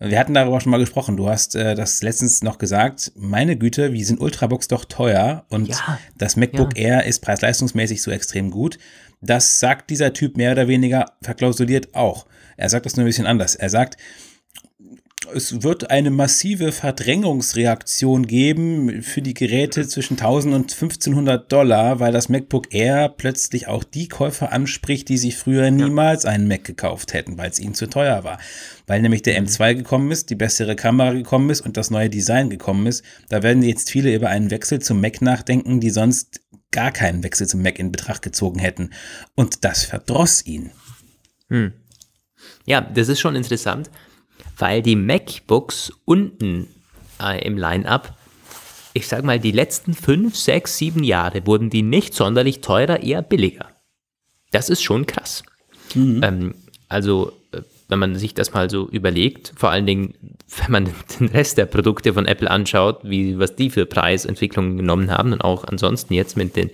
Wir hatten darüber schon mal gesprochen. Du hast äh, das letztens noch gesagt. Meine Güte, wie sind Ultrabooks doch teuer und ja, das MacBook ja. Air ist preis-leistungsmäßig so extrem gut. Das sagt dieser Typ mehr oder weniger verklausuliert auch. Er sagt das nur ein bisschen anders. Er sagt, es wird eine massive Verdrängungsreaktion geben für die Geräte zwischen 1000 und 1500 Dollar, weil das MacBook Air plötzlich auch die Käufer anspricht, die sich früher niemals einen Mac gekauft hätten, weil es ihnen zu teuer war. Weil nämlich der M2 mhm. gekommen ist, die bessere Kamera gekommen ist und das neue Design gekommen ist. Da werden jetzt viele über einen Wechsel zum Mac nachdenken, die sonst gar keinen Wechsel zum Mac in Betracht gezogen hätten. Und das verdross ihn. Hm. Ja, das ist schon interessant weil die MacBooks unten äh, im Line-up, ich sag mal, die letzten fünf, sechs, sieben Jahre wurden die nicht sonderlich teurer, eher billiger. Das ist schon krass. Mhm. Ähm, also, äh, wenn man sich das mal so überlegt, vor allen Dingen, wenn man den Rest der Produkte von Apple anschaut, wie, was die für Preisentwicklungen genommen haben und auch ansonsten jetzt mit den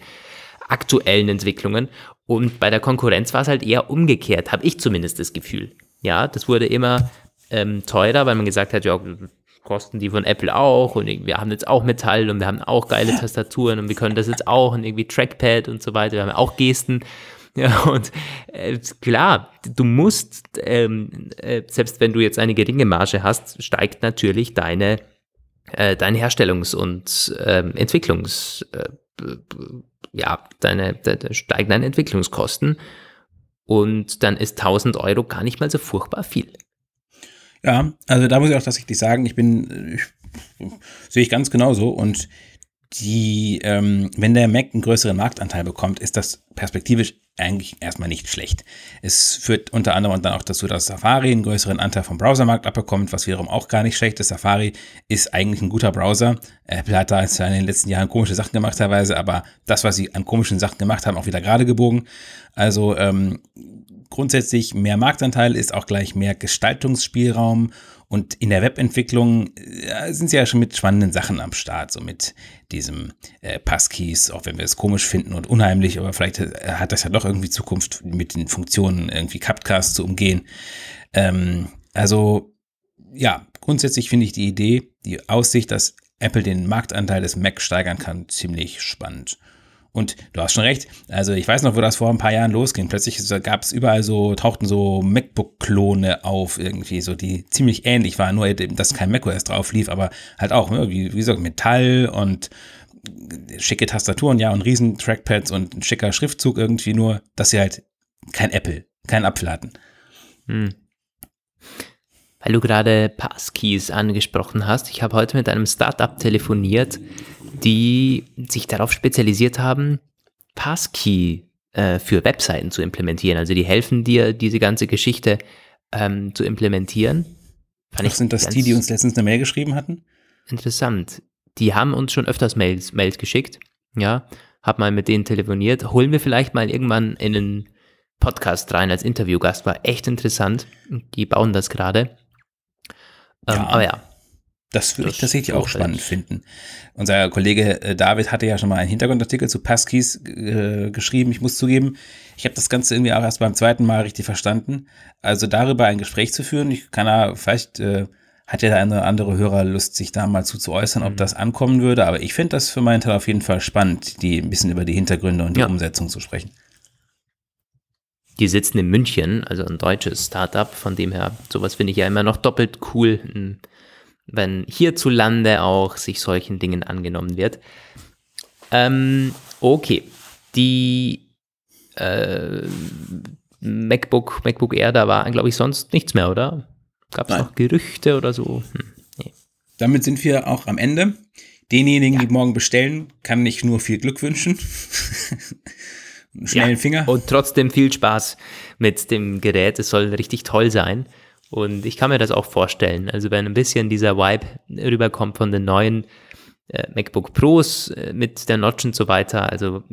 aktuellen Entwicklungen. Und bei der Konkurrenz war es halt eher umgekehrt, habe ich zumindest das Gefühl. Ja, das wurde immer ähm, teurer, weil man gesagt hat, ja, kosten die von Apple auch und wir haben jetzt auch Metall und wir haben auch geile Tastaturen und wir können das jetzt auch und irgendwie Trackpad und so weiter, wir haben auch Gesten. Ja, und äh, klar, du musst, ähm, äh, selbst wenn du jetzt eine geringe Marge hast, steigt natürlich deine äh, dein Herstellungs- und ähm, Entwicklungs, äh, ja, deine, deine steigen deine Entwicklungskosten und dann ist 1000 Euro gar nicht mal so furchtbar viel. Ja, also da muss ich auch tatsächlich sagen, ich bin, ich, sehe ich ganz genauso und die, ähm, wenn der Mac einen größeren Marktanteil bekommt, ist das perspektivisch eigentlich erstmal nicht schlecht. Es führt unter anderem dann auch dazu, dass Safari einen größeren Anteil vom Browsermarkt abbekommt, was wiederum auch gar nicht schlecht ist. Safari ist eigentlich ein guter Browser. Apple hat da in den letzten Jahren komische Sachen gemacht teilweise, aber das, was sie an komischen Sachen gemacht haben, auch wieder gerade gebogen. Also ähm, grundsätzlich mehr Marktanteil ist auch gleich mehr Gestaltungsspielraum und in der Webentwicklung äh, sind sie ja schon mit spannenden Sachen am Start, so mit diesem äh, Passkeys, auch wenn wir es komisch finden und unheimlich, aber vielleicht äh, hat das ja doch irgendwie Zukunft mit den Funktionen irgendwie Capcast zu umgehen. Ähm, also ja, grundsätzlich finde ich die Idee, die Aussicht, dass Apple den Marktanteil des Mac steigern kann, ziemlich spannend. Und du hast schon recht. Also ich weiß noch, wo das vor ein paar Jahren losging. Plötzlich gab es überall so, tauchten so MacBook-Klone auf irgendwie, so die ziemlich ähnlich waren, nur dass kein macOS drauf lief, aber halt auch, ne, wie, wie gesagt, Metall und schicke Tastaturen, ja, und riesen Trackpads und ein schicker Schriftzug irgendwie, nur dass sie halt kein Apple, kein Apfel hatten. Hm. Weil du gerade Passkeys angesprochen hast, ich habe heute mit einem Startup telefoniert, die sich darauf spezialisiert haben, Passkey äh, für Webseiten zu implementieren. Also die helfen dir, diese ganze Geschichte ähm, zu implementieren. Fand Ach, sind das die, die uns letztens eine Mail geschrieben hatten? Interessant. Die haben uns schon öfters Mails, Mails geschickt. Ja, hab mal mit denen telefoniert. Holen wir vielleicht mal irgendwann in einen Podcast rein als Interviewgast. War echt interessant. Die bauen das gerade. Ähm, ja. Aber ja, das würde ich tatsächlich auch spannend finden. Unser Kollege äh, David hatte ja schon mal einen Hintergrundartikel zu Passkeys äh, geschrieben. Ich muss zugeben, ich habe das Ganze irgendwie auch erst beim zweiten Mal richtig verstanden. Also darüber ein Gespräch zu führen, ich kann da, vielleicht äh, hat ja der eine andere Hörer Lust, sich da mal zu, zu äußern, ob mhm. das ankommen würde. Aber ich finde das für meinen Teil auf jeden Fall spannend, die ein bisschen über die Hintergründe und die ja. Umsetzung zu sprechen. Die sitzen in München, also ein deutsches Startup. Von dem her, sowas finde ich ja immer noch doppelt cool. Ein wenn hierzulande auch sich solchen Dingen angenommen wird. Ähm, okay, die äh, MacBook, MacBook Air, da war, glaube ich, sonst nichts mehr, oder? Gab es noch Gerüchte oder so? Hm, nee. Damit sind wir auch am Ende. Denjenigen, ja. die morgen bestellen, kann ich nur viel Glück wünschen. Schnellen ja. Finger. Und trotzdem viel Spaß mit dem Gerät. Es soll richtig toll sein. Und ich kann mir das auch vorstellen. Also wenn ein bisschen dieser Vibe rüberkommt von den neuen äh, MacBook Pros äh, mit der Notch und so weiter. Also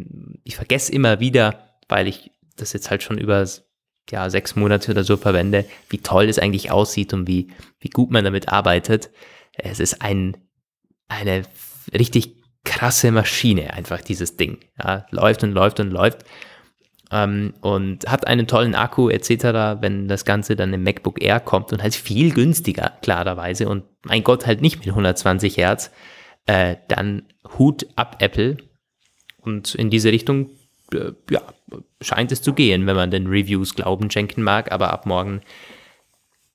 ich vergesse immer wieder, weil ich das jetzt halt schon über ja, sechs Monate oder so verwende, wie toll es eigentlich aussieht und wie, wie gut man damit arbeitet. Es ist ein, eine richtig krasse Maschine, einfach dieses Ding. Ja, läuft und läuft und läuft ähm, und hat einen tollen Akku etc., wenn das Ganze dann im MacBook Air kommt und halt viel günstiger, klarerweise, und mein Gott, halt nicht mit 120 Hertz, äh, dann Hut ab Apple. Und in diese Richtung, äh, ja, scheint es zu gehen, wenn man den Reviews Glauben schenken mag, aber ab morgen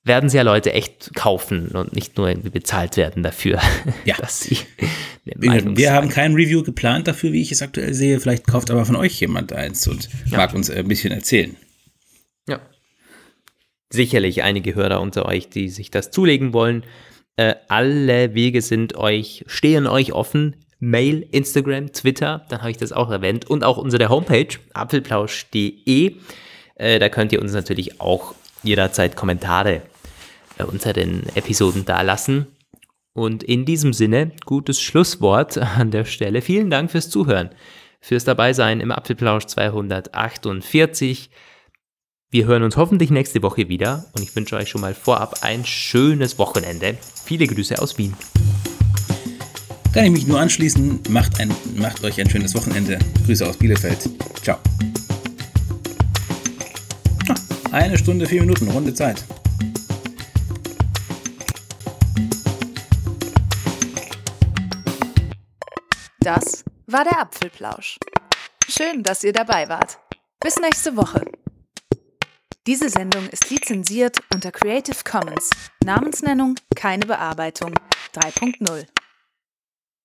werden sie ja Leute echt kaufen und nicht nur irgendwie bezahlt werden dafür, ja. dass sie Wir haben kein Review geplant dafür, wie ich es aktuell sehe. Vielleicht kauft aber von euch jemand eins und ja. mag uns ein bisschen erzählen. Ja. Sicherlich einige Hörer unter euch, die sich das zulegen wollen. Äh, alle Wege sind euch, stehen euch offen. Mail, Instagram, Twitter, dann habe ich das auch erwähnt. Und auch unsere Homepage, apfelplausch.de. Äh, da könnt ihr uns natürlich auch jederzeit Kommentare äh, unter den Episoden dalassen. Und in diesem Sinne, gutes Schlusswort an der Stelle. Vielen Dank fürs Zuhören, fürs Dabeisein im Apfelplausch 248. Wir hören uns hoffentlich nächste Woche wieder und ich wünsche euch schon mal vorab ein schönes Wochenende. Viele Grüße aus Wien. Kann ich mich nur anschließen. Macht, ein, macht euch ein schönes Wochenende. Grüße aus Bielefeld. Ciao. Eine Stunde, vier Minuten, runde Zeit. Das war der Apfelplausch. Schön, dass ihr dabei wart. Bis nächste Woche. Diese Sendung ist lizenziert unter Creative Commons. Namensnennung keine Bearbeitung 3.0.